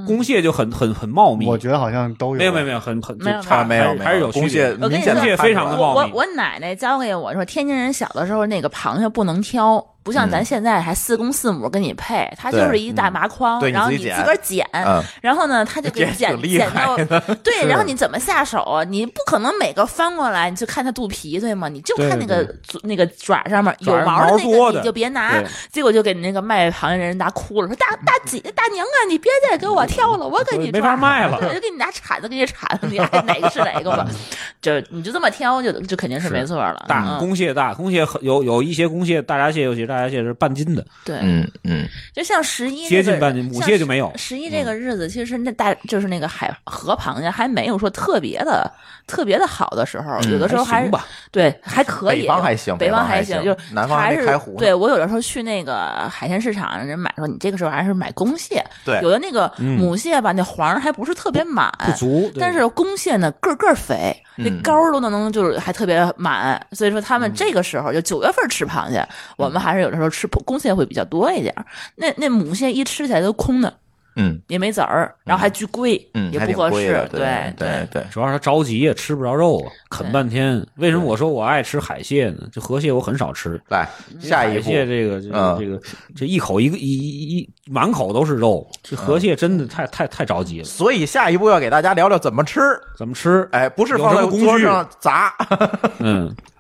公蟹就很很很茂密。我觉得好像都有。没有没有没有，很很没有就差啊没有还是还是有公区别蟹明显地非常的茂密我我奶奶教给我说，天津人小的时候那个螃蟹不能挑，不像咱现在还四公四母给你配，它就是一大麻筐，然后你自个儿捡，嗯然后呢，他就给你捡捡到，*laughs* *laughs* 对，然后你怎么下手啊？你不可能每个翻过来你就看它肚皮，对吗？你就看那个那个爪上面有毛的那个，毛多的你就别拿。结果就给那个卖螃蟹人拿哭了，说大 *laughs* 大姐大娘啊，你别再给我挑了，我给你没法卖了对就给你拿铲子给你铲，你爱哪个是哪个吧？就你就这么挑，就就肯定是没错了。大嗯公蟹大，公蟹有有一些公蟹大闸蟹，有些大闸蟹是半斤的，对，嗯嗯。就像十一接这个近半斤，母蟹就没有。十一这个日子，其实那大就是那个海河螃蟹还没有说特别的特别的好的时候，有的时候还是还行吧，对还可以，北方还行北北方还还行，就是南方还还是开湖对我有的时候去那个海鲜市场，人买说你这个时候还是买公蟹，对有的那个嗯母蟹吧，那黄还不是特别满，不足，但是公蟹呢个个肥，那嗯膏儿都能就是还特别满，所以说他们这个时候就九月份吃螃蟹，我们还是有的时候吃公蟹会比较多一点。那那母蟹一吃起来都空的，嗯也没籽儿，然后还巨贵，嗯，也不合适对对对，主要是他着急也吃不着肉啊，啃半天。为什么我说我爱吃海蟹呢？这河蟹我很少吃。来下一海步蟹这个这个嗯这个这一口一个一一一满口都是肉，这河蟹真的太太太着急了。所以下一步要给大家聊聊怎么吃，怎么吃？哎，不是放在桌上砸，嗯，*laughs*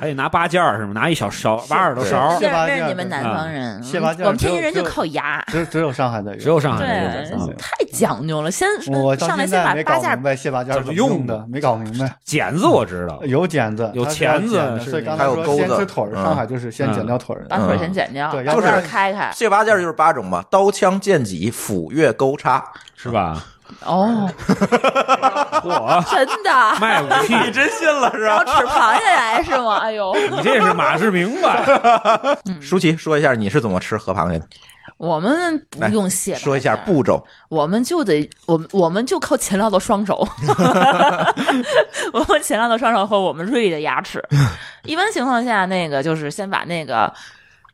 还得拿八件儿是吗？拿一小勺挖耳朵勺蟹，这八件这是你们南啊方人，蟹八件我们天津人就靠牙。只只有上海的有，只有上海对的有啊，太讲究了。先我上来先把八件儿在没搞明白蟹八件怎么怎么用用的，没搞明白。*laughs* 剪子我知道，有剪子，有钳子剪的是所以刚才说还有钩子先吃腿儿，嗯上海就是先剪掉腿儿。把腿儿先剪掉，对把腿儿要不然开开。蟹八件就是八种嘛，刀枪剑戟斧钺钩叉，是吧？哦，*laughs* 嚯，真的。卖武器，你真信了是然后吧？吃螃蟹来是吗？哎呦，你这是马志明吧？舒淇说一下你是怎么吃河螃蟹的，我们不用蟹，说一下步骤。我们就得，我们我们就靠勤劳的双手，*laughs* 我们勤劳的双手和我们锐利的牙齿。一般情况下，那个就是先把那个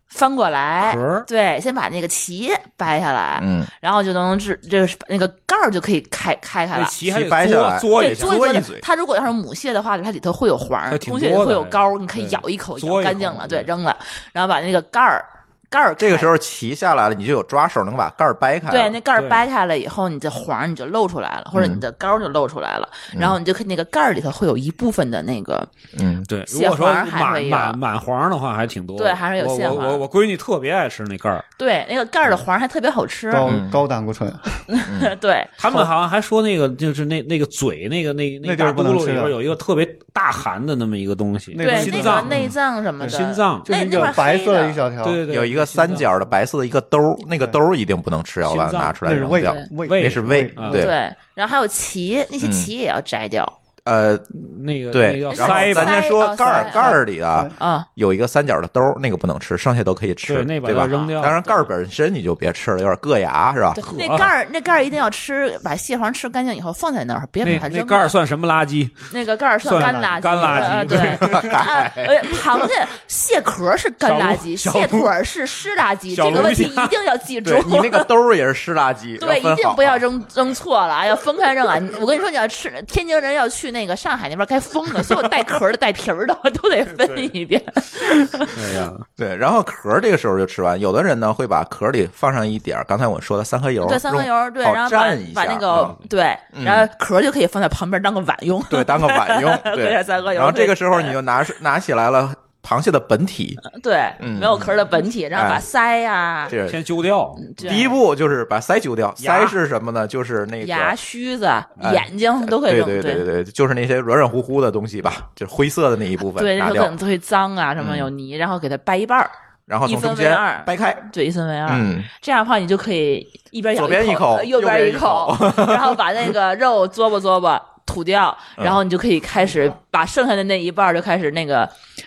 翻过来，对，先把那个鳍掰下来，嗯，然后就能治这个那个盖儿就可以开开开了。鳍还得掰下来。对，嘬嘬一嘬一嘴。它如果要是母蟹的话，它里头会有环儿还，挺公蟹会有膏儿，你可以咬一口，嘬一口咬干净了，对。扔了，然后把那个盖儿盖儿这个时候鳍下来了，你就有抓手能把盖儿掰开。对，那盖儿掰开了以后，你的黄儿你就露出来了，或者你的膏儿就露出来了，然后你就看那个盖儿里头会有一部分的那个，嗯，对，如果说满满满黄的话，还挺多的。对还是有我蟹黄我我我闺女特别爱吃那盖儿，对，那个盖儿的黄还特别好吃。高嗯。高胆固醇，*laughs* 对，他们好。像还说那个就是那那个嘴那个那那大嘟噜里边有一个特别大寒的那么一个东西，对，那个个心脏。内脏什么的，心脏。就是一那那块个白色的的一小条，对对对，有一个三角的白色的一个兜儿，那个兜儿一定不能吃，要把它拿出来那是胃扔掉。胃胃那是胃啊，对，对，然后还有鳍，那些嗯。鳍也要摘掉。呃，那个对，那个然后咱先说盖儿盖儿里啊啊，有一个三角的兜儿，那个不能吃，剩下都可以吃，对那把对吧？扔掉当然盖儿本身你就别吃了，有点硌牙是吧？对，那盖儿那盖儿一定要吃，把蟹黄吃干净以后放在那儿，别把那那它扔那。盖儿算什么垃圾？那个盖儿算算干垃圾，干垃圾呃对，*laughs* 螃蟹蟹壳是干垃圾，蟹腿是湿垃圾，这个问题一定要记住。你那个兜儿也是湿垃圾，*laughs* 对，一定不要扔扔错了啊，要分开扔啊！我跟你说，你要吃天津人要去那个上海那边该封了，所有带壳的、带皮儿的都得分一遍。对 *laughs* 呀，对，然后壳这个时候就吃完。有的人呢会把壳里放上一点儿刚才我说的三合油，对，三合油，对，然后把蘸一下把那个嗯对，然后壳就可以放在旁边当个碗用。对，当个碗用。*laughs* 对，三合油。然后这个时候你就拿拿起来了螃蟹的本体，对嗯没有壳的本体，然后把哎腮呀、这先揪掉。第一步就是把鳃揪掉。牙腮是什么呢？就是那个牙须子、哎眼睛都可以对。对对对，就是那些软软乎乎的东西吧，就是灰色的那一部分对，它可能，会脏啊，什么嗯有泥，然后给它掰一半儿，然后从一分中间为二掰开。对，一分为二。嗯，这样的话，你就可以一边咬左边一口右右边一一口，*laughs* 然后把那个肉嘬吧嘬吧吐掉，嗯然后你就可以开始把剩下的那一半儿就开始那个。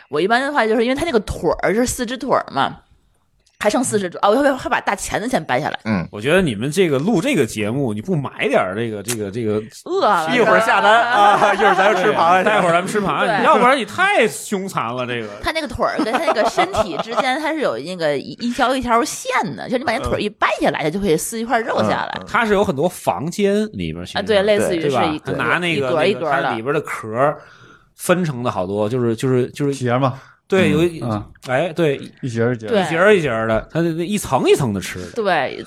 我一般的话就是因为它那个腿儿是四只腿儿嘛，还剩四只腿啊，我会会把大钳子先掰下来，嗯，我觉得你们这个录这个节目，你不买点儿这个这个这个，饿了。一会儿下单 *laughs* 啊，一会儿咱就吃螃蟹。待会儿咱们吃螃蟹，要不然你太凶残了。这个。他那个腿儿跟他那个身体之间，它是有那个一一条一条线的，就是你把那腿儿一掰下来，它就可以撕一块肉下来。它是有很多房间里边啊，对，类似于是一？个拿那一格个那个一格的。它里，边的壳分成的好多，就是就是就是节嘛，对，有一嗯哎对一节儿一节儿。一节儿一节儿的，它那那一层一层的吃的。对，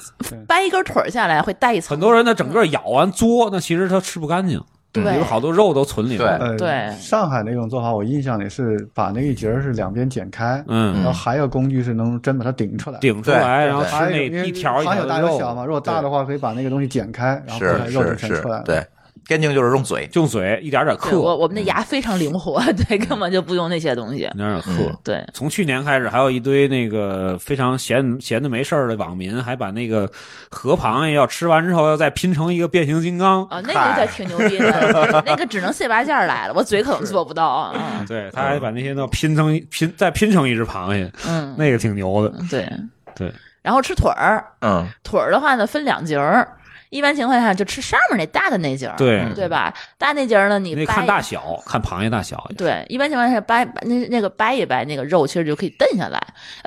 掰一根腿儿下来会带一层。很多人呢，整个咬完嘬，那其实他吃不干净，对有好多肉都存里头。对呃，上海那种做法，我印象里是把那一节儿是两边剪开，嗯然嗯，后还有工具是能真把它顶出来。顶出来，然后吃那一条一条的肉有小嘛，如果大的话可以把那个东西剪开，然后把是肉就是全是出来了。，对，干净就是用嘴。用嘴一点点对我嗑，我们的牙非常灵活，*laughs* 对，根本就不用那些东西一。点点嗑。嗯对，从去年开始，还有一堆那个非常闲闲的没事儿的网民，还把那个河螃蟹要吃完之后，要再拼成一个变形金刚。啊，那个就挺牛逼的，那个只能蟹八件来了，我嘴可能做不到啊。嗯对，他还把那些都拼成拼再拼成一只螃蟹，嗯，那个挺牛的。对对。然后吃腿儿，嗯，腿儿的话呢分两节儿，一般情况下就吃上面那大的那节儿，对对吧？大那节儿呢，你掰看大小，看螃蟹大小。对，一般情况下掰掰那那个掰一掰，那个肉其实就可以蹬下来。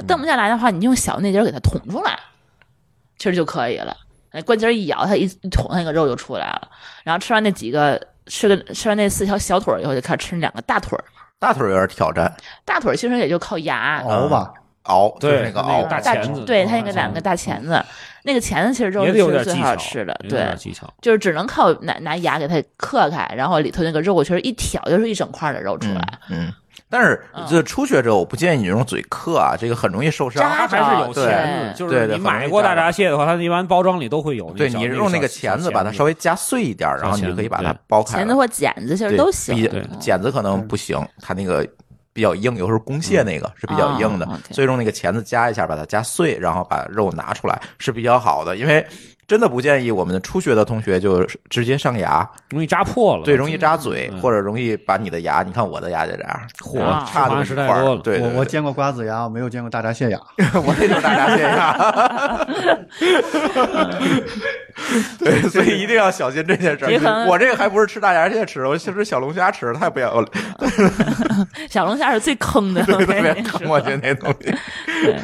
蹬不下来的话，你用小那节儿给它捅出来，其实就可以了。哎，关节儿一咬，它一一捅，那个肉就出来了。然后吃完那几个，吃个吃完那四条小腿儿以后，就开始吃两个大腿儿。大腿儿有点挑战，大腿儿其实也就靠牙。熬吧，熬就是对那个熬大大钳子对，嗯它那个两个大钳子，那个钳子其实肉也是最好吃的，对。就是只能靠拿拿牙给它磕开，然后里头那个肉其实一挑就是一整块的肉出来。嗯。但是这初学者，我不建议你用嘴嗑啊，这个很容易受伤。还是有对钳子，就是对对你买过大闸蟹的话，它一般包装里都会有对小。你用那个钳子把它稍微夹碎一点，然后你就可以把它剥开。钳子或剪子其实都行剪子可能不行，它那个比较硬，有时候公蟹那个是比较硬的所以用那个钳子夹一下，把它夹碎，然后把肉拿出来是比较好的。因为真的不建议我们的初学的同学就直接上牙，容易扎破了。对，容易扎嘴，嗯或者容易把你的牙，你看我的牙就这样，差的吃太多了对，对对我我见过瓜子牙，我没有见过大闸蟹牙。*laughs* 我那种大闸蟹牙。*laughs* *laughs* 对，所以一定要小心这件事儿。我这个还不是吃大闸蟹吃的，我是吃小龙虾吃的，太不要了，小龙虾是最坑的，特别坑，我觉得那东西。对，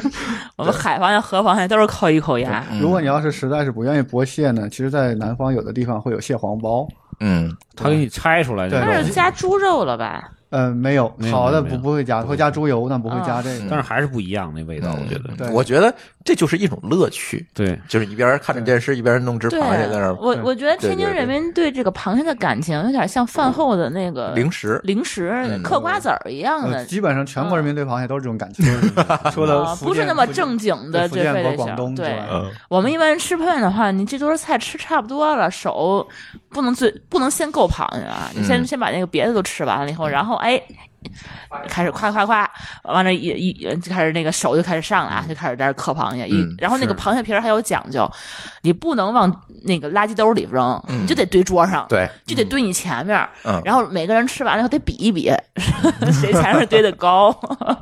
我们海螃蟹、河螃蟹都是靠一口牙。如果你要是实在是不愿意剥蟹呢，其实，在南方有的地方会有蟹黄包。嗯，他给你拆出来那对那肉，是加猪肉了吧？嗯，没有好的不不会加，会加猪油，但不会加这个。但是还是不一样那味道，我觉得。对我觉得这就是一种乐趣，对，就是一边看着电视一边弄只对螃蟹在那儿，我我觉得对对对天津人民对这个螃蟹的感情有点像饭后的那个零食。零食嗯嗑瓜子儿一样呃，的，基本上全国人民对螃蟹都是这种感情，*laughs* 除了啊福建不是那么正经的，福建和广东之外。嗯，我们一般吃饭的话，你这桌菜吃差不多了，手不能最不能先够螃蟹啊，你先、嗯先把那个别的都吃完了以后，然后哎。开始夸夸夸，完了一一就开始那个手就开始上了啊，就开始在这磕螃蟹。一、嗯然后那个螃蟹皮儿还有讲究，你不能往那个垃圾兜里扔，你就得堆桌上，对，就得堆你前面。嗯然后每个人吃完了以后得比一比，*laughs* 谁前面堆的高，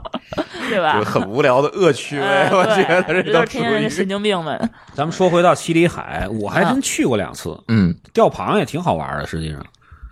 *laughs* 对吧就？很无聊的恶趣味，哎我觉得这这都是天天的神经病们。咱们说回到七里海，我还真去过两次，嗯钓螃蟹挺好玩的。实际上，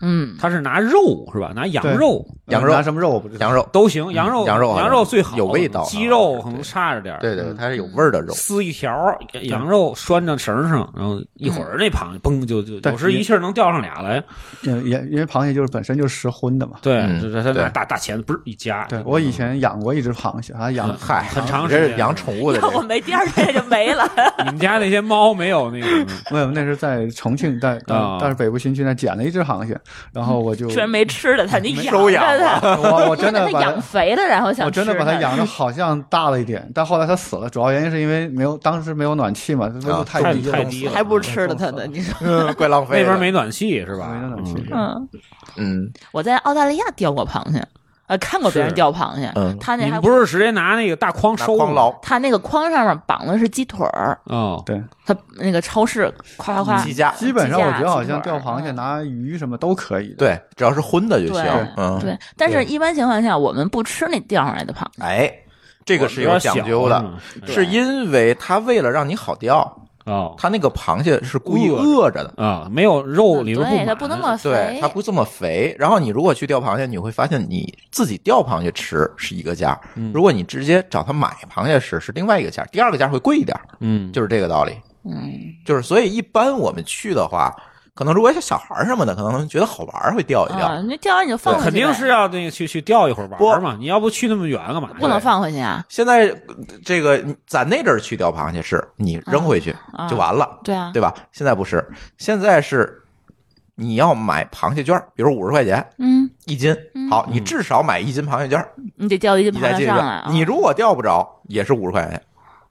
嗯，它是拿肉是吧？拿羊肉羊肉拿什么肉我不知道。羊肉，都行，羊肉羊肉羊肉最好，有味道鸡肉可能差着点儿对对，它是有味儿的肉。撕一条儿羊肉拴到绳上，然后一会儿那螃蟹嘣就就对有时一气儿能钓上俩来。嗯也因为螃蟹就是本身就是食荤的嘛。对，嗯就是他拿对大大钳子不是一夹。对我以前养过一只螃蟹，还养嗨，很长时间养宠物的要我，没第二天就没了。*laughs* 你们家那些猫没有那个？*laughs* 没有，那是在重庆，在但是北部新区那捡了一只螃蟹，然后我就居然没吃的它，你养收养着它，我我真的 *laughs* 它养肥了，然后想我真的把它养的好像大了一点，但后来它死了，主要原因是因为没有当时没有暖气嘛，温度太太低，太低了还不如吃了它呢。你说，嗯怪浪费的。那边没暖气是吧？没暖气。嗯，嗯我在澳大利亚钓过螃蟹，呃，看过别人钓螃蟹，嗯他那还你不是直接拿那个大筐收吗捞他那个筐上面绑的是鸡腿儿，哦，对，他那个超市夸夸夸鸡架，基本上我觉得好像钓螃蟹拿鱼什么都可以。对，只要是荤的就行对。嗯，对，但是一般情况下我们不吃那钓上来的螃蟹，哎，这个是有讲究的，对是因为它为了让你好钓，哦。它那个螃蟹是故意饿饿着的。啊，没有肉里边对，满。它不那么对，肥它，不这么肥。然后你如果去钓螃蟹，你会发现你自己钓螃蟹吃是一个价，如果你直接找他买螃蟹吃是另外一个价，第二个价会贵一点，嗯，就是这个道理。嗯，就是所以一般我们去的话，可能如果像小孩儿什么的，可能觉得好玩儿会钓一钓。啊，你钓完你就放回去，肯定是要那个去去钓一会儿玩嘛。你要不去那么远干嘛？不能放回去啊。现在呃这个咱那阵儿去钓螃蟹是你扔回去啊就完了，对啊，对吧？现在不是，现在是你要买螃蟹券，比如五十块钱嗯，一斤，好，你至少买一斤螃蟹券儿，你得钓一斤螃蟹上来。啊。你如果钓不着，也是五十块钱。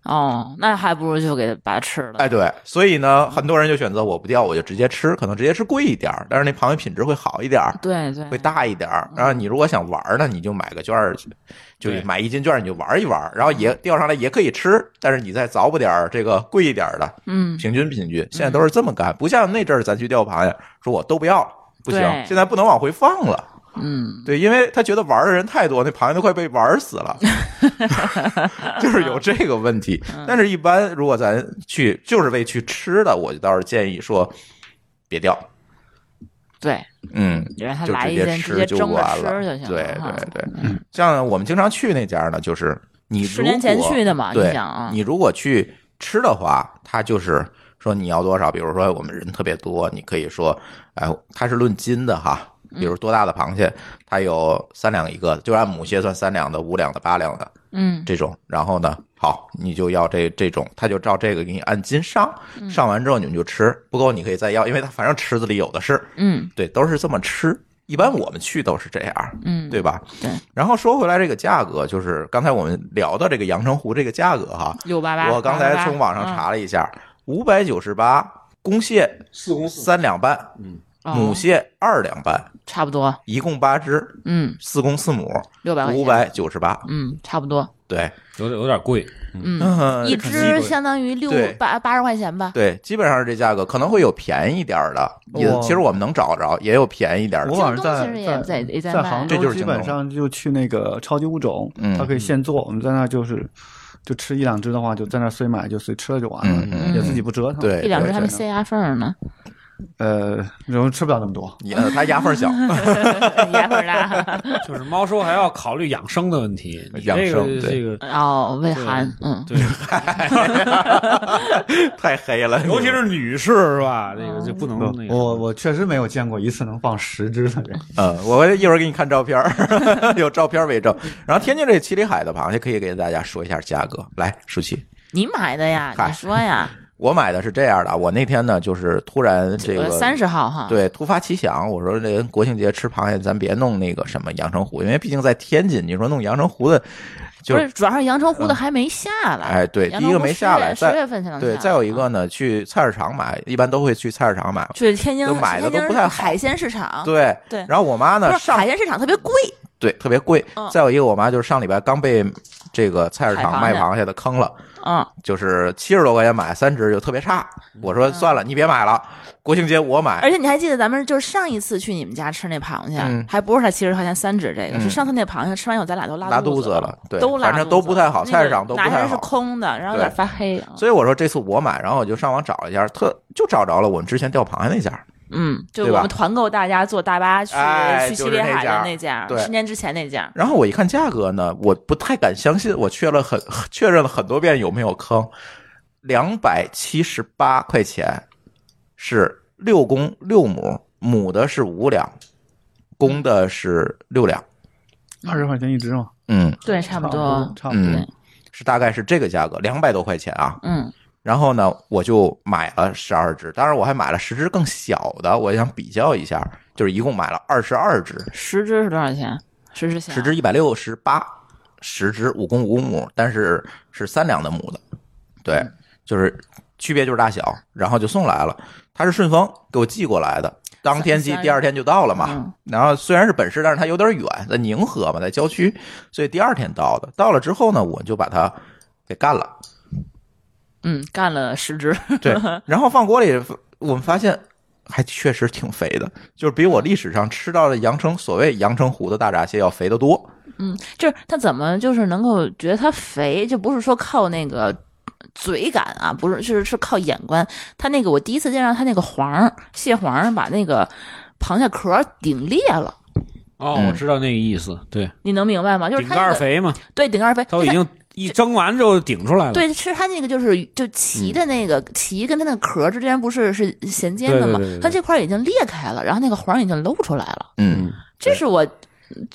哦，那还不如就给它把它吃了。哎，对，所以呢，很多人就选择我不钓，我就直接吃，可能直接吃贵一点儿，但是那螃蟹品质会好一点儿。对对，会大一点儿，然后你如果想玩呢，你就买个券儿去，就买一斤券儿，你就玩一玩，然后也钓上来也可以吃，但是你再凿补点儿这个贵一点儿的，嗯，平均平均。现在都是这么干，不像那阵儿咱去钓螃蟹，说我都不要了，不行，现在不能往回放了。嗯，对，因为他觉得玩的人太多，那螃蟹都快被玩死了，*laughs* 就是有这个问题。嗯但是，一般如果咱去就是为去吃的，我就倒是建议说别钓，对，嗯，就直接来直吃就接。吃就行了。对哈对对，像我们经常去那家呢，就是你十年前去的嘛，你对想啊，你如果去吃的话，他就是说你要多少，比如说我们人特别多，你可以说，哎，他是论斤的哈，比如多大的螃蟹，它有三两一个，就按母蟹算三两的、五两的、八两的嗯这种。然后呢，好，你就要这这种，他就照这个给你按斤上，嗯上完之后你们就吃，不够你可以再要，因为它反正池子里有的是，嗯对，都是这么吃。一般我们去都是这样，嗯，对吧？对。然后说回来，这个价格就是刚才我们聊到这个阳澄湖这个价格哈，六八八，我刚才从网上嗯查了一下，五百九十八公蟹四公四三两半，哦母蟹二两半，差不多，一共八只，嗯，四公四母，六百五，百九十八。嗯，差不多，对，有点有点贵。嗯，嗯。一只相当于六对。八八十块钱吧。对，基本上是这价格，可能会有便宜点的，也其实我们能找着，也有便宜点的。我。晚上在京东其实也在也在卖。在杭这就是京东。州基本上就去那个超级物种，嗯。它可以现做，我们在那就是就吃一两只的话，就在那儿随买就随吃了就完了，也自己不折腾。，对，一两只还没塞牙缝呢，呃，然后吃不了那么多。也它牙缝小，*laughs* 牙缝儿大。*laughs* 就是猫叔还要考虑养生的问题，你养这生对这个哦，胃寒，嗯，对，*laughs* 太黑了，尤其是女士是吧？这个就不能那个。我我确实没有见过一次能放十只的人。嗯，我一会儿给你看照片儿，有照片为证。然后天津这七里海的螃蟹可以给大家说一下价格，来，舒淇。你买的呀？嗨你说呀？我买的是这样的，我那天呢就是突然这个三十号哈，，对突发奇想，我说这国庆节吃螃蟹，咱别弄那个什么阳澄湖，因为毕竟在天津，你说弄阳澄湖的，就不是，主要是阳澄湖的还没下来。哎对第一个没下来十月份才能对，再有一啊个呢，去菜市场买，一般都会去菜市场买，去天津都买的都不太好海鲜市场，对啊对然后我妈呢上海鲜市场特别贵，对，特别贵嗯。再有一个，我妈就是上礼拜刚被这个菜市场卖螃蟹的坑了，嗯，就是七十多块钱买三只就特别差。我说算了，你别买了，国庆节我买。而。且你还记得咱们就是上一次去你们家吃那螃蟹，嗯。还不是他七十块钱三只这个，嗯。是上次那螃蟹吃完以后咱俩都拉肚子了，对都拉反正都不太好菜市场都不太哪天是好空的，然后有点发黑。啊。所以我说这次我买，然后我就上网找了一下，特就找着了我们之前钓螃蟹那家。嗯，就我们团购大家坐大巴去哎去七就是那里海的那家，对十年之前那家。然后我一看价格呢，我不太敢相信，我确了很确认了很多遍有没有坑，两百七十八块钱是六公六母，母的是五两，公的是六两，二十块钱一只嘛，嗯对，差不多。差不多。嗯，是大概是这个价格，两百多块钱啊。嗯，然后呢，我就买了十二只，当然我还买了十只更小的，我想比较一下，就是一共买了二十二只，十只是多少钱？十只十只一百六十八，十只五公五母，但是是三两的母的，对，就是区别就是大小，然后就送来了。它是顺丰给我寄过来的，当天寄，第二天就到了嘛。嗯然后虽然是本市，但是它有点远，在宁河嘛，在郊区，所以第二天到的。到了之后呢，我就把它给干了。嗯，干了十只。*laughs* 对，然后放锅里，我们发现还确实挺肥的，就是比我历史上吃到的阳澄所谓阳澄湖的大闸蟹要肥得多。嗯，就是它怎么就是能够觉得它肥，就不是说靠那个嘴感啊，不是，是是靠眼观。它那个我第一次见到它那个黄蟹黄把那个螃蟹壳顶裂了，哦，嗯我知道那个意思，对，你能明白吗？就是顶盖肥嘛，对顶盖肥，它它已经一蒸完之后顶出来了。对，是它那个就是就鳍的那个鳍跟它那个壳之间不是是衔接的吗它这块已经裂开了，然后那个黄已经露出来了。嗯，这是我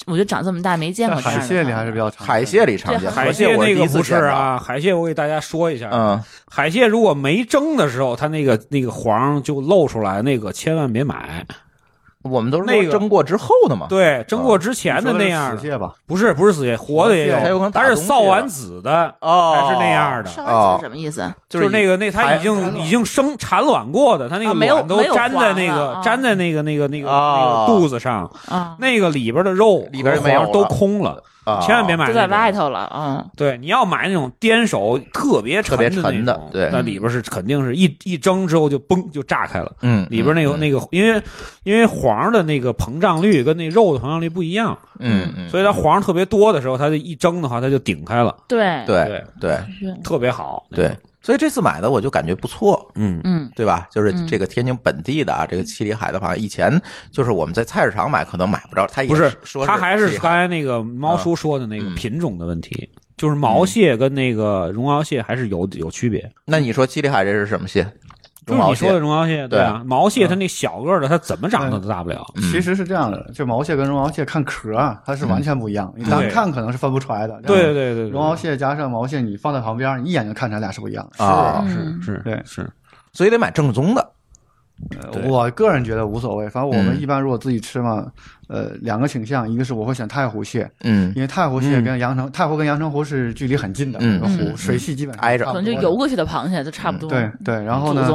我觉得长这么大没见过海蟹里还是比较常海蟹里常见，海蟹那个。不是啊，海蟹我给大家说一下，嗯，海蟹如果没蒸的时候，它那个那个黄就露出来，那个千万别买。我们都是那个说蒸过之后的嘛。对，蒸过之前的那样的，死蟹吧？不是不是死蟹，活的也还有可能打它是扫完了籽的，哦还是那样的。上完子什么意思？就是那个那它已经已经生产卵过的，它那个卵都粘在那个粘在那个那个那个那哦个肚子上，啊，那个里边的肉里边没有都空了，啊，千万别买就在外头了，啊，对，你要买那种颠手特别特别沉沉的那种，对。那里边是肯定是一一蒸之后就嘣就炸开了，嗯，里边那个嗯。那个，因为因为黄的那个膨胀率跟那肉的膨胀率不一样，嗯嗯，所以它黄特别多的时候，它就一蒸的话，它就顶开了，对。对对。是。特别好。对，所以这次买的我就感觉不错。嗯，嗯，对吧？就是嗯这个天津本地的啊，这个七里海的螃蟹，以前就是我们在菜市场买可能买不着，它也不是说它还是刚才那个猫叔说的那个嗯品种的问题，就是毛蟹跟那个绒螯蟹还是有有区别。那你说七里海这是什么蟹？就是你说的。绒毛蟹，对啊，毛蟹它那小个儿的，它怎么长它都大不了。嗯其实是这样的，就毛蟹跟绒毛蟹看壳啊，它是完全不一样，你单看可能是分不出来的。对对对对，绒毛蟹加上毛蟹，你放在旁边，你一眼就看出来俩是不一样的。啊是是对是，所以得买正宗的。对。我个人觉得无所谓，反正我们嗯。一般如果自己吃嘛，呃，两个倾向，一个是我会选太湖蟹，嗯。因为太湖蟹跟阳澄、太湖跟阳澄湖是距离很近的，嗯。湖嗯。水系基本上挨着可能就游过去的螃蟹都差不多。对对，然后呢，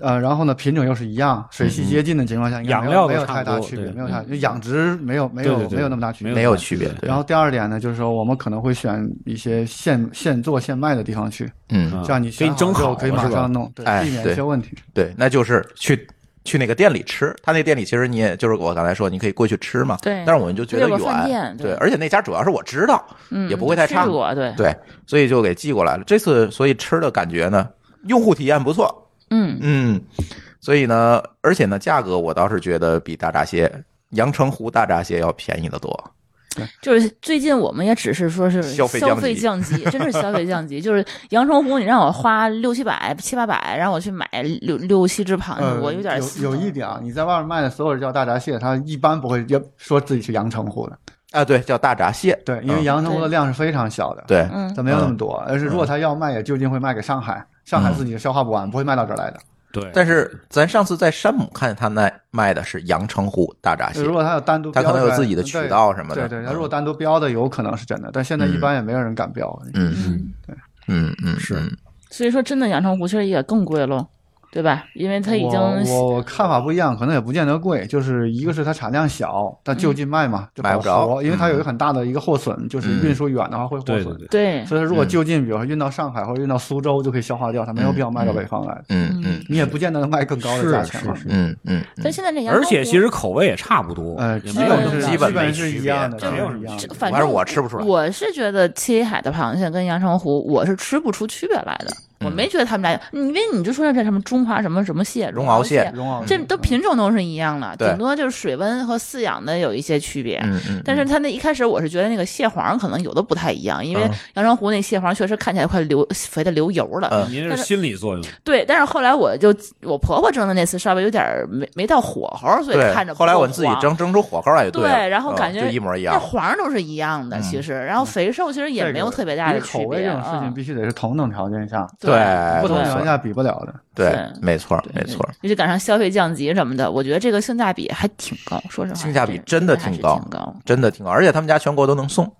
呃，然后呢，品种又是一样，水系接近的情况下，应该没养料没有太大区别，没有太就养殖没有没有没有那么大区别，没没有区别。然后第二点呢，就是说我们可能会选一些现现做现卖的地方去，嗯，啊这样你给你蒸好可以马上弄，避免对一些问题。对，那就是去去那个店里吃。他那店里其实你也就是我刚才说，你可以过去吃嘛。对但是我们就觉得远，对对，而且那家主要是我知道，嗯，也不会太差，对，对，所以就给寄过来了。这次所以吃的感觉呢，用户体验不错，嗯，嗯，所以呢，而且呢，价格我倒是觉得比大闸蟹、阳澄湖大闸蟹要便宜的多。就是最近我们也只是说是消费降级。*laughs* 真是消费降级。就是阳澄湖，你让我花六七百、七八百，让我去买六六七只螃蟹，呃，我有点有有一点啊，你在外面卖的所有人叫大闸蟹，他一般不会要说自己是阳澄湖的，啊，对，叫大闸蟹。对，因为嗯阳澄湖的量是非常小的，，对，嗯它没有那么多。而是如果他要卖，也就近会卖给上海，上海嗯自己消化不完，不会卖到这儿来的。对，但是咱上次在山姆看见他那卖的是阳澄湖大闸蟹如，果他有单独他可能有自己的渠道什么的对对，嗯他如果单独标的，有可能是真的，但现在一般也没有人敢标。嗯嗯，嗯嗯，是嗯所以说真的阳澄湖其实也更贵喽。对吧？因为它已经我我我看法不一样，可能也不见得贵，就是一个是它产量小，但就近卖嘛，就买不着因为它有一嗯个很大的一个货损，就是嗯运输远的话会货损。对对对，对所以说，如果嗯就近，比如说运到上海或者运到苏州就可以消化掉，它没有必要卖到北方来。嗯嗯你也不见得能卖更高的价钱嘛。嗯嗯，但现在这羊羔而且其实口味也差不多，基本是基本基本是一样的，这基没有什么本是一样的。反正反正我吃不出来我是觉得七里海的螃蟹跟阳澄湖，我是吃不出区别来的。我没觉得他们俩，因为你就说这什么中华什么什么蟹，绒螯蟹蟹，绒螯这都品种都是一样的，顶多就是水温和饲养的有一些区别。嗯嗯，但是它那一开始我是觉得那个蟹黄可能有的不太一样，因为嗯阳澄湖那蟹黄确实看起来快流肥的流油了。嗯您是心理作用，对，但是后来我就我婆婆蒸的那次稍微有点没没到火候，所以看着，不后来我自己蒸蒸出火候来就对了，然后感觉一模一那样。黄都是一样的，嗯其实，然后肥瘦其实也没有特别大的区别口味这种事情啊。必须得是同等条件下，对不同对条件下比不了的。对对，没错没错，尤其赶上消费降级什么的，我觉得这个性价比还挺高。说实话，性价比真的挺高挺高。真的挺高，而且他们家全国都能送。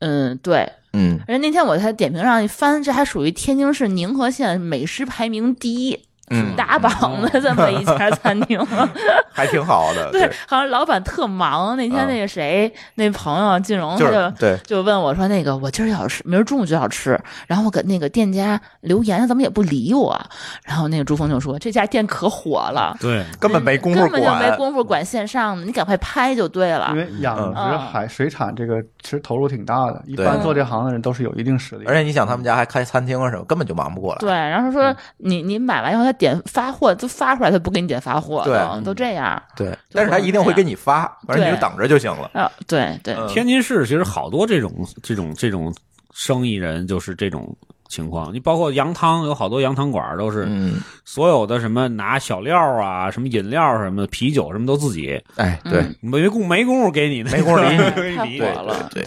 嗯，对。嗯，而且那天我在点评上一翻，这还属于天津市宁河县美食排名第一。嗯打榜的这么一家餐厅，*laughs* 还挺好的。对，好像老板特忙。那天嗯那个谁，那朋友金荣，就他就是对，就问我说：“那个我今儿要吃，明儿中午就要吃。”然后我给那个店家留言，他怎么也不理我。然后那个朱峰就说：“这家店可火了，对，根本没工夫根本就没管。工夫管线上的，你赶快拍就对了因。为养殖嗯海水产这个其实投入挺大的，一般做这行的人都是有一定实力。而且你想，他们家还开餐厅啊什么，根本就忙不过来。对，然后说你你买完以后，他点发货都发出来，他不给你点发货对的，都这样对，但是他一定会给你发，反正你就等着就行了。啊。对对，嗯天津市其实好多这种这种这种生意人就是这种情况。你包括羊汤，有好多羊汤馆都是嗯，所有的什么拿小料啊、什么饮料什么的、啤酒什么都自己，哎，对嗯没工没工夫给你，没工夫理你 *laughs* 太给你火了，对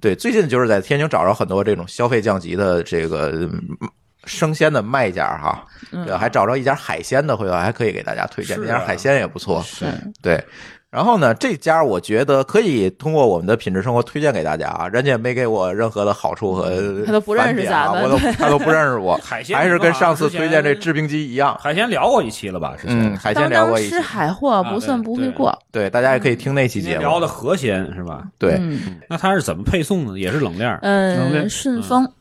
对最近就是在天津找着很多这种消费降级的这个嗯生鲜的卖家哈，嗯对，还找着一家海鲜的，回头还可以给大家推荐，那家海鲜也不错。对，然后呢，这家我觉得可以通过我们的品质生活推荐给大家啊，人家没给我任何的好处和他都不认识咱们我都 *laughs* 他都不认识我，海鲜还是跟上次推荐这制冰机一样。海鲜聊过一期了吧？之前嗯，海鲜聊过一期，吃海货不算不会过。对，大家也可以听那期节目。聊的河鲜是吧？对，嗯那它是怎么配送的？也是冷链嗯，顺丰顺丰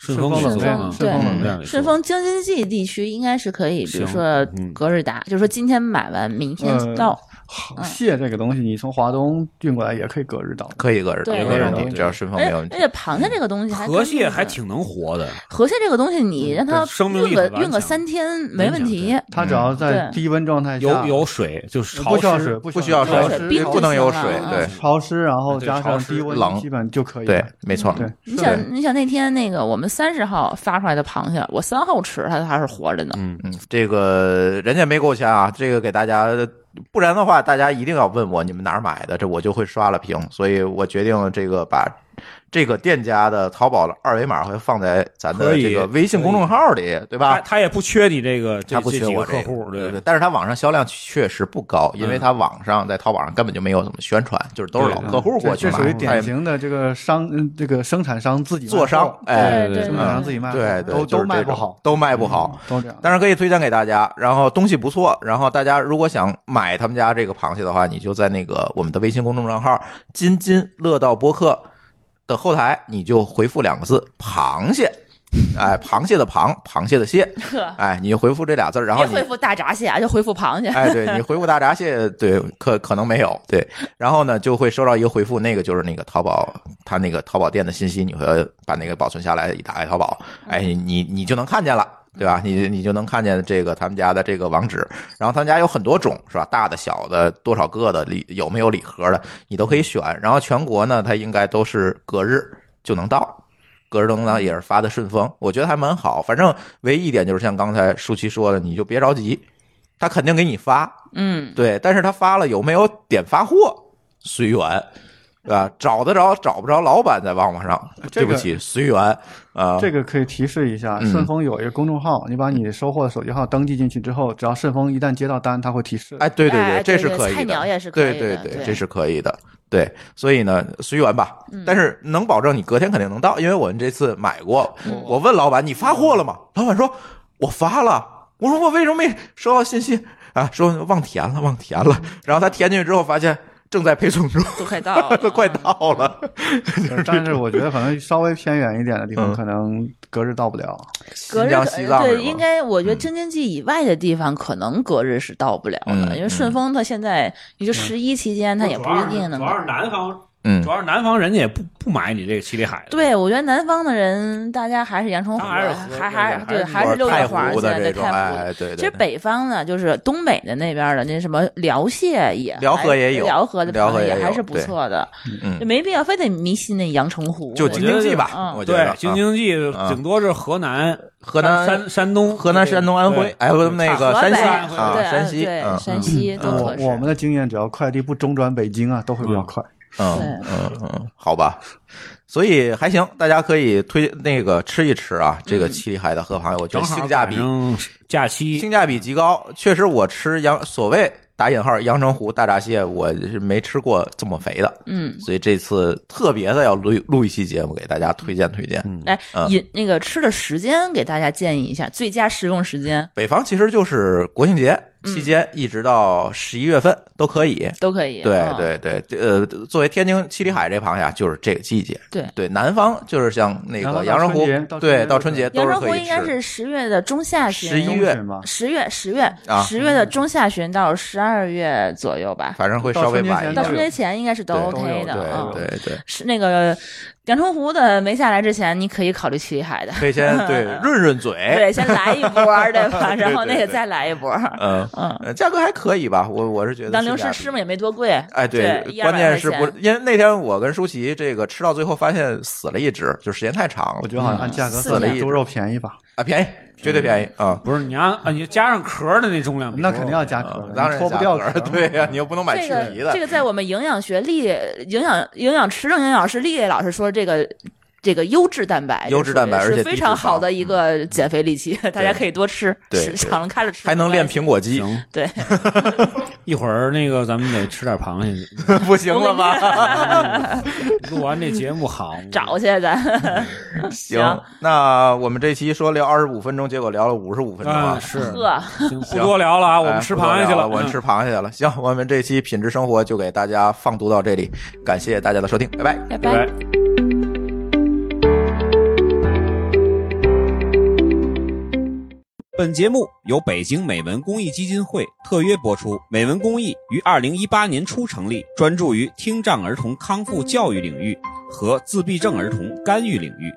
顺丰顺丰对顺丰冷链儿给做顺丰京津冀地区应该是可以，比如说嗯隔日达，就是说今天买完，明天呃到。好蟹这个东西，你从华东运过来也可以隔日到。可以隔日，对没问题，对只要顺丰没问题而。且螃蟹这个东西还河蟹还挺能活的，河蟹这个东西，你让它生命力运个运个三天没问题。它只要在低温状态下，有有水就是潮湿不需要水，不不需要潮水不能有水，嗯对潮湿，然后加上低温，冷基本就可以对。，没错。对，你想，你想那天那个我们三十号发出来的螃蟹，我三号吃它还是活着呢。嗯，嗯，这个人家没给我钱啊，这个给大家，不然的话，大家一定要问我你们哪儿买的，这我就会刷了屏。所以我决定这个把这个店家的淘宝的二维码会放在咱的这个微信公众号里，对吧？他也不缺你这个他不缺我这个客户，对对，但是他网上销量确实不高，因为嗯他网上在淘宝上根本就没有怎么宣传，就是都是老客户过去买，这这属于典型的这个商，嗯这个生产商自己做商货，哎，对生产商自己卖货，对对，都都卖不好，都卖不好。都这样。但是可以推荐给大家，然后东西不错，然后大家如果想买他们家这个螃蟹的话，你就在那个我们的微信公众账号“津津乐道播客”的后台，你就回复两个字“螃蟹”，哎，螃蟹的螃，螃蟹的蟹，呵，哎，你就回复这俩字儿，然后你回复大闸蟹啊，就回复螃蟹。哎，对你回复大闸蟹，对，可可能没有，对，然后呢就会收到一个回复，那个就是那个淘宝他那个淘宝店的信息，你会把那个保存下来，一打开淘宝，哎，你你就能看见了。对吧？你你就能看见这个他们家的这个网址，然后他们家有很多种，是吧？大的、小的，多少个的，礼有没有礼盒的，你都可以选。然后全国呢，它应该都是隔日就能到，隔日都能到，也是发的顺丰，我觉得还蛮好。反正唯一一点就是像刚才舒淇说的，你就别着急，他肯定给你发，嗯，对，但是他发了有没有点发货，随缘，对吧？找得着找不着老板在旺旺上，这个对不起，随缘啊。这个可以提示一下，嗯顺丰有一个公众号，你把你收货的手机号登记进去之后，只要顺丰一旦接到单，它会提示。哎，对对对这是可以的，菜鸟也是可以对的对对这是可以的。对，所以呢，随缘吧。嗯但是能保证你隔天肯定能到，因为我们这次买过。我问老板你发货了吗？老板说我发了。我说我为什么没收到信息啊？说忘填了，忘填了。然后他填进去之后，发现正在配送中，都快到了，*laughs* 都快到了。但是我觉得可能稍微偏远一点的地方，嗯可能隔日到不了。隔日、西藏对，应该我觉得嗯京津冀以外的地方，可能隔日是到不了的，嗯因为顺丰它现在也就十一期间，它也不一定能主要是南方，嗯。主要是南方人家也不不买你这个七里海的。对，我觉得南方的人，大家还是阳澄湖，还是还还对对，还还是六太月花湖的这种，太湖。哎，对对。其实北方呢，就是东北的那边的那什么辽蟹也还，辽河也有。辽河的辽河朋友也还是不错的，嗯。就没必要非得迷信那阳澄湖。就京津冀吧，我觉得，京津冀啊顶多是河南、河南山山东、河南、山东、安徽，哎，不那个山西。啊，对山西，山西都我可。我们的经验，只要快递不中转北京啊，都会比较快。嗯嗯嗯，好吧，所以还行，大家可以推那个吃一吃啊，这个七里海的河螃蟹，我觉得正好性价比假期。性价比极高。确实，我吃阳所谓打引号阳澄湖大闸蟹，我是没吃过这么肥的，嗯，所以这次特别的要录录一期节目给大家推荐推荐。来嗯。饮那个吃的时间给大家建议一下，最佳食用时间。北方其实就是国庆节嗯期间，一直到十一月份都可以。都可以。对嗯对对，呃，作为天津七里海这螃蟹啊，就是这个季节。对对，南方就是像那个阳澄湖对，到春节都阳是可以澄湖应该。是十月的中下旬，十一月十月十月啊十月的中下旬到十二月左右吧，反正会稍微晚一点到春。节前应该是都 OK 的。嗯对对对，是那个阳澄湖的没下来之前，你可以考虑七里海的。可以先对 *laughs* 润润嘴。对，先来一波，*laughs* 对吧？然后那个再来一波。嗯嗯，呃，价格还可以吧，我我是觉得当零食吃嘛也没多贵。哎，对，关键是不钱，因为那天我跟舒淇这个吃到最后发现死了一只，就时间太长了我觉得好像按价格死了一只猪肉便宜吧？啊，便宜，绝对便宜啊。不是你要啊，你加上壳的那重量那肯定要加壳当然你脱不掉壳。对呀，你又不能买这去皮的这。个在我们营养学历营养营养吃证营养师丽丽老师说这个。这个优质蛋白，优质蛋白而且非常好的一个减肥利器，大家可以多吃，对对吃常开了吃，还能练苹果肌，行，对，*laughs* 一会儿那个咱们得吃点螃蟹去。*laughs* 不行了吧？*laughs* 录完这节目好找去咱。行，那我们这期说聊二十五分钟，结果聊了五十五分钟啊啊，。是不多聊了啊，我哎们吃螃蟹去了，我们吃螃蟹去了。行，我们这期品质生活就给大家放读到这里，感谢大家的收听，拜拜。拜拜拜。本节目由北京美文公益基金会特约播出。美文公益于二零一八年初成立，专注于听障儿童康复教育领域和自闭症儿童干预领域，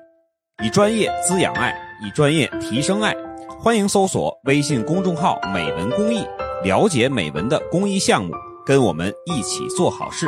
以专业滋养爱，以专业提升爱。欢迎搜索微信公众号“美文公益”，了解美文的公益项目，跟我们一起做好事。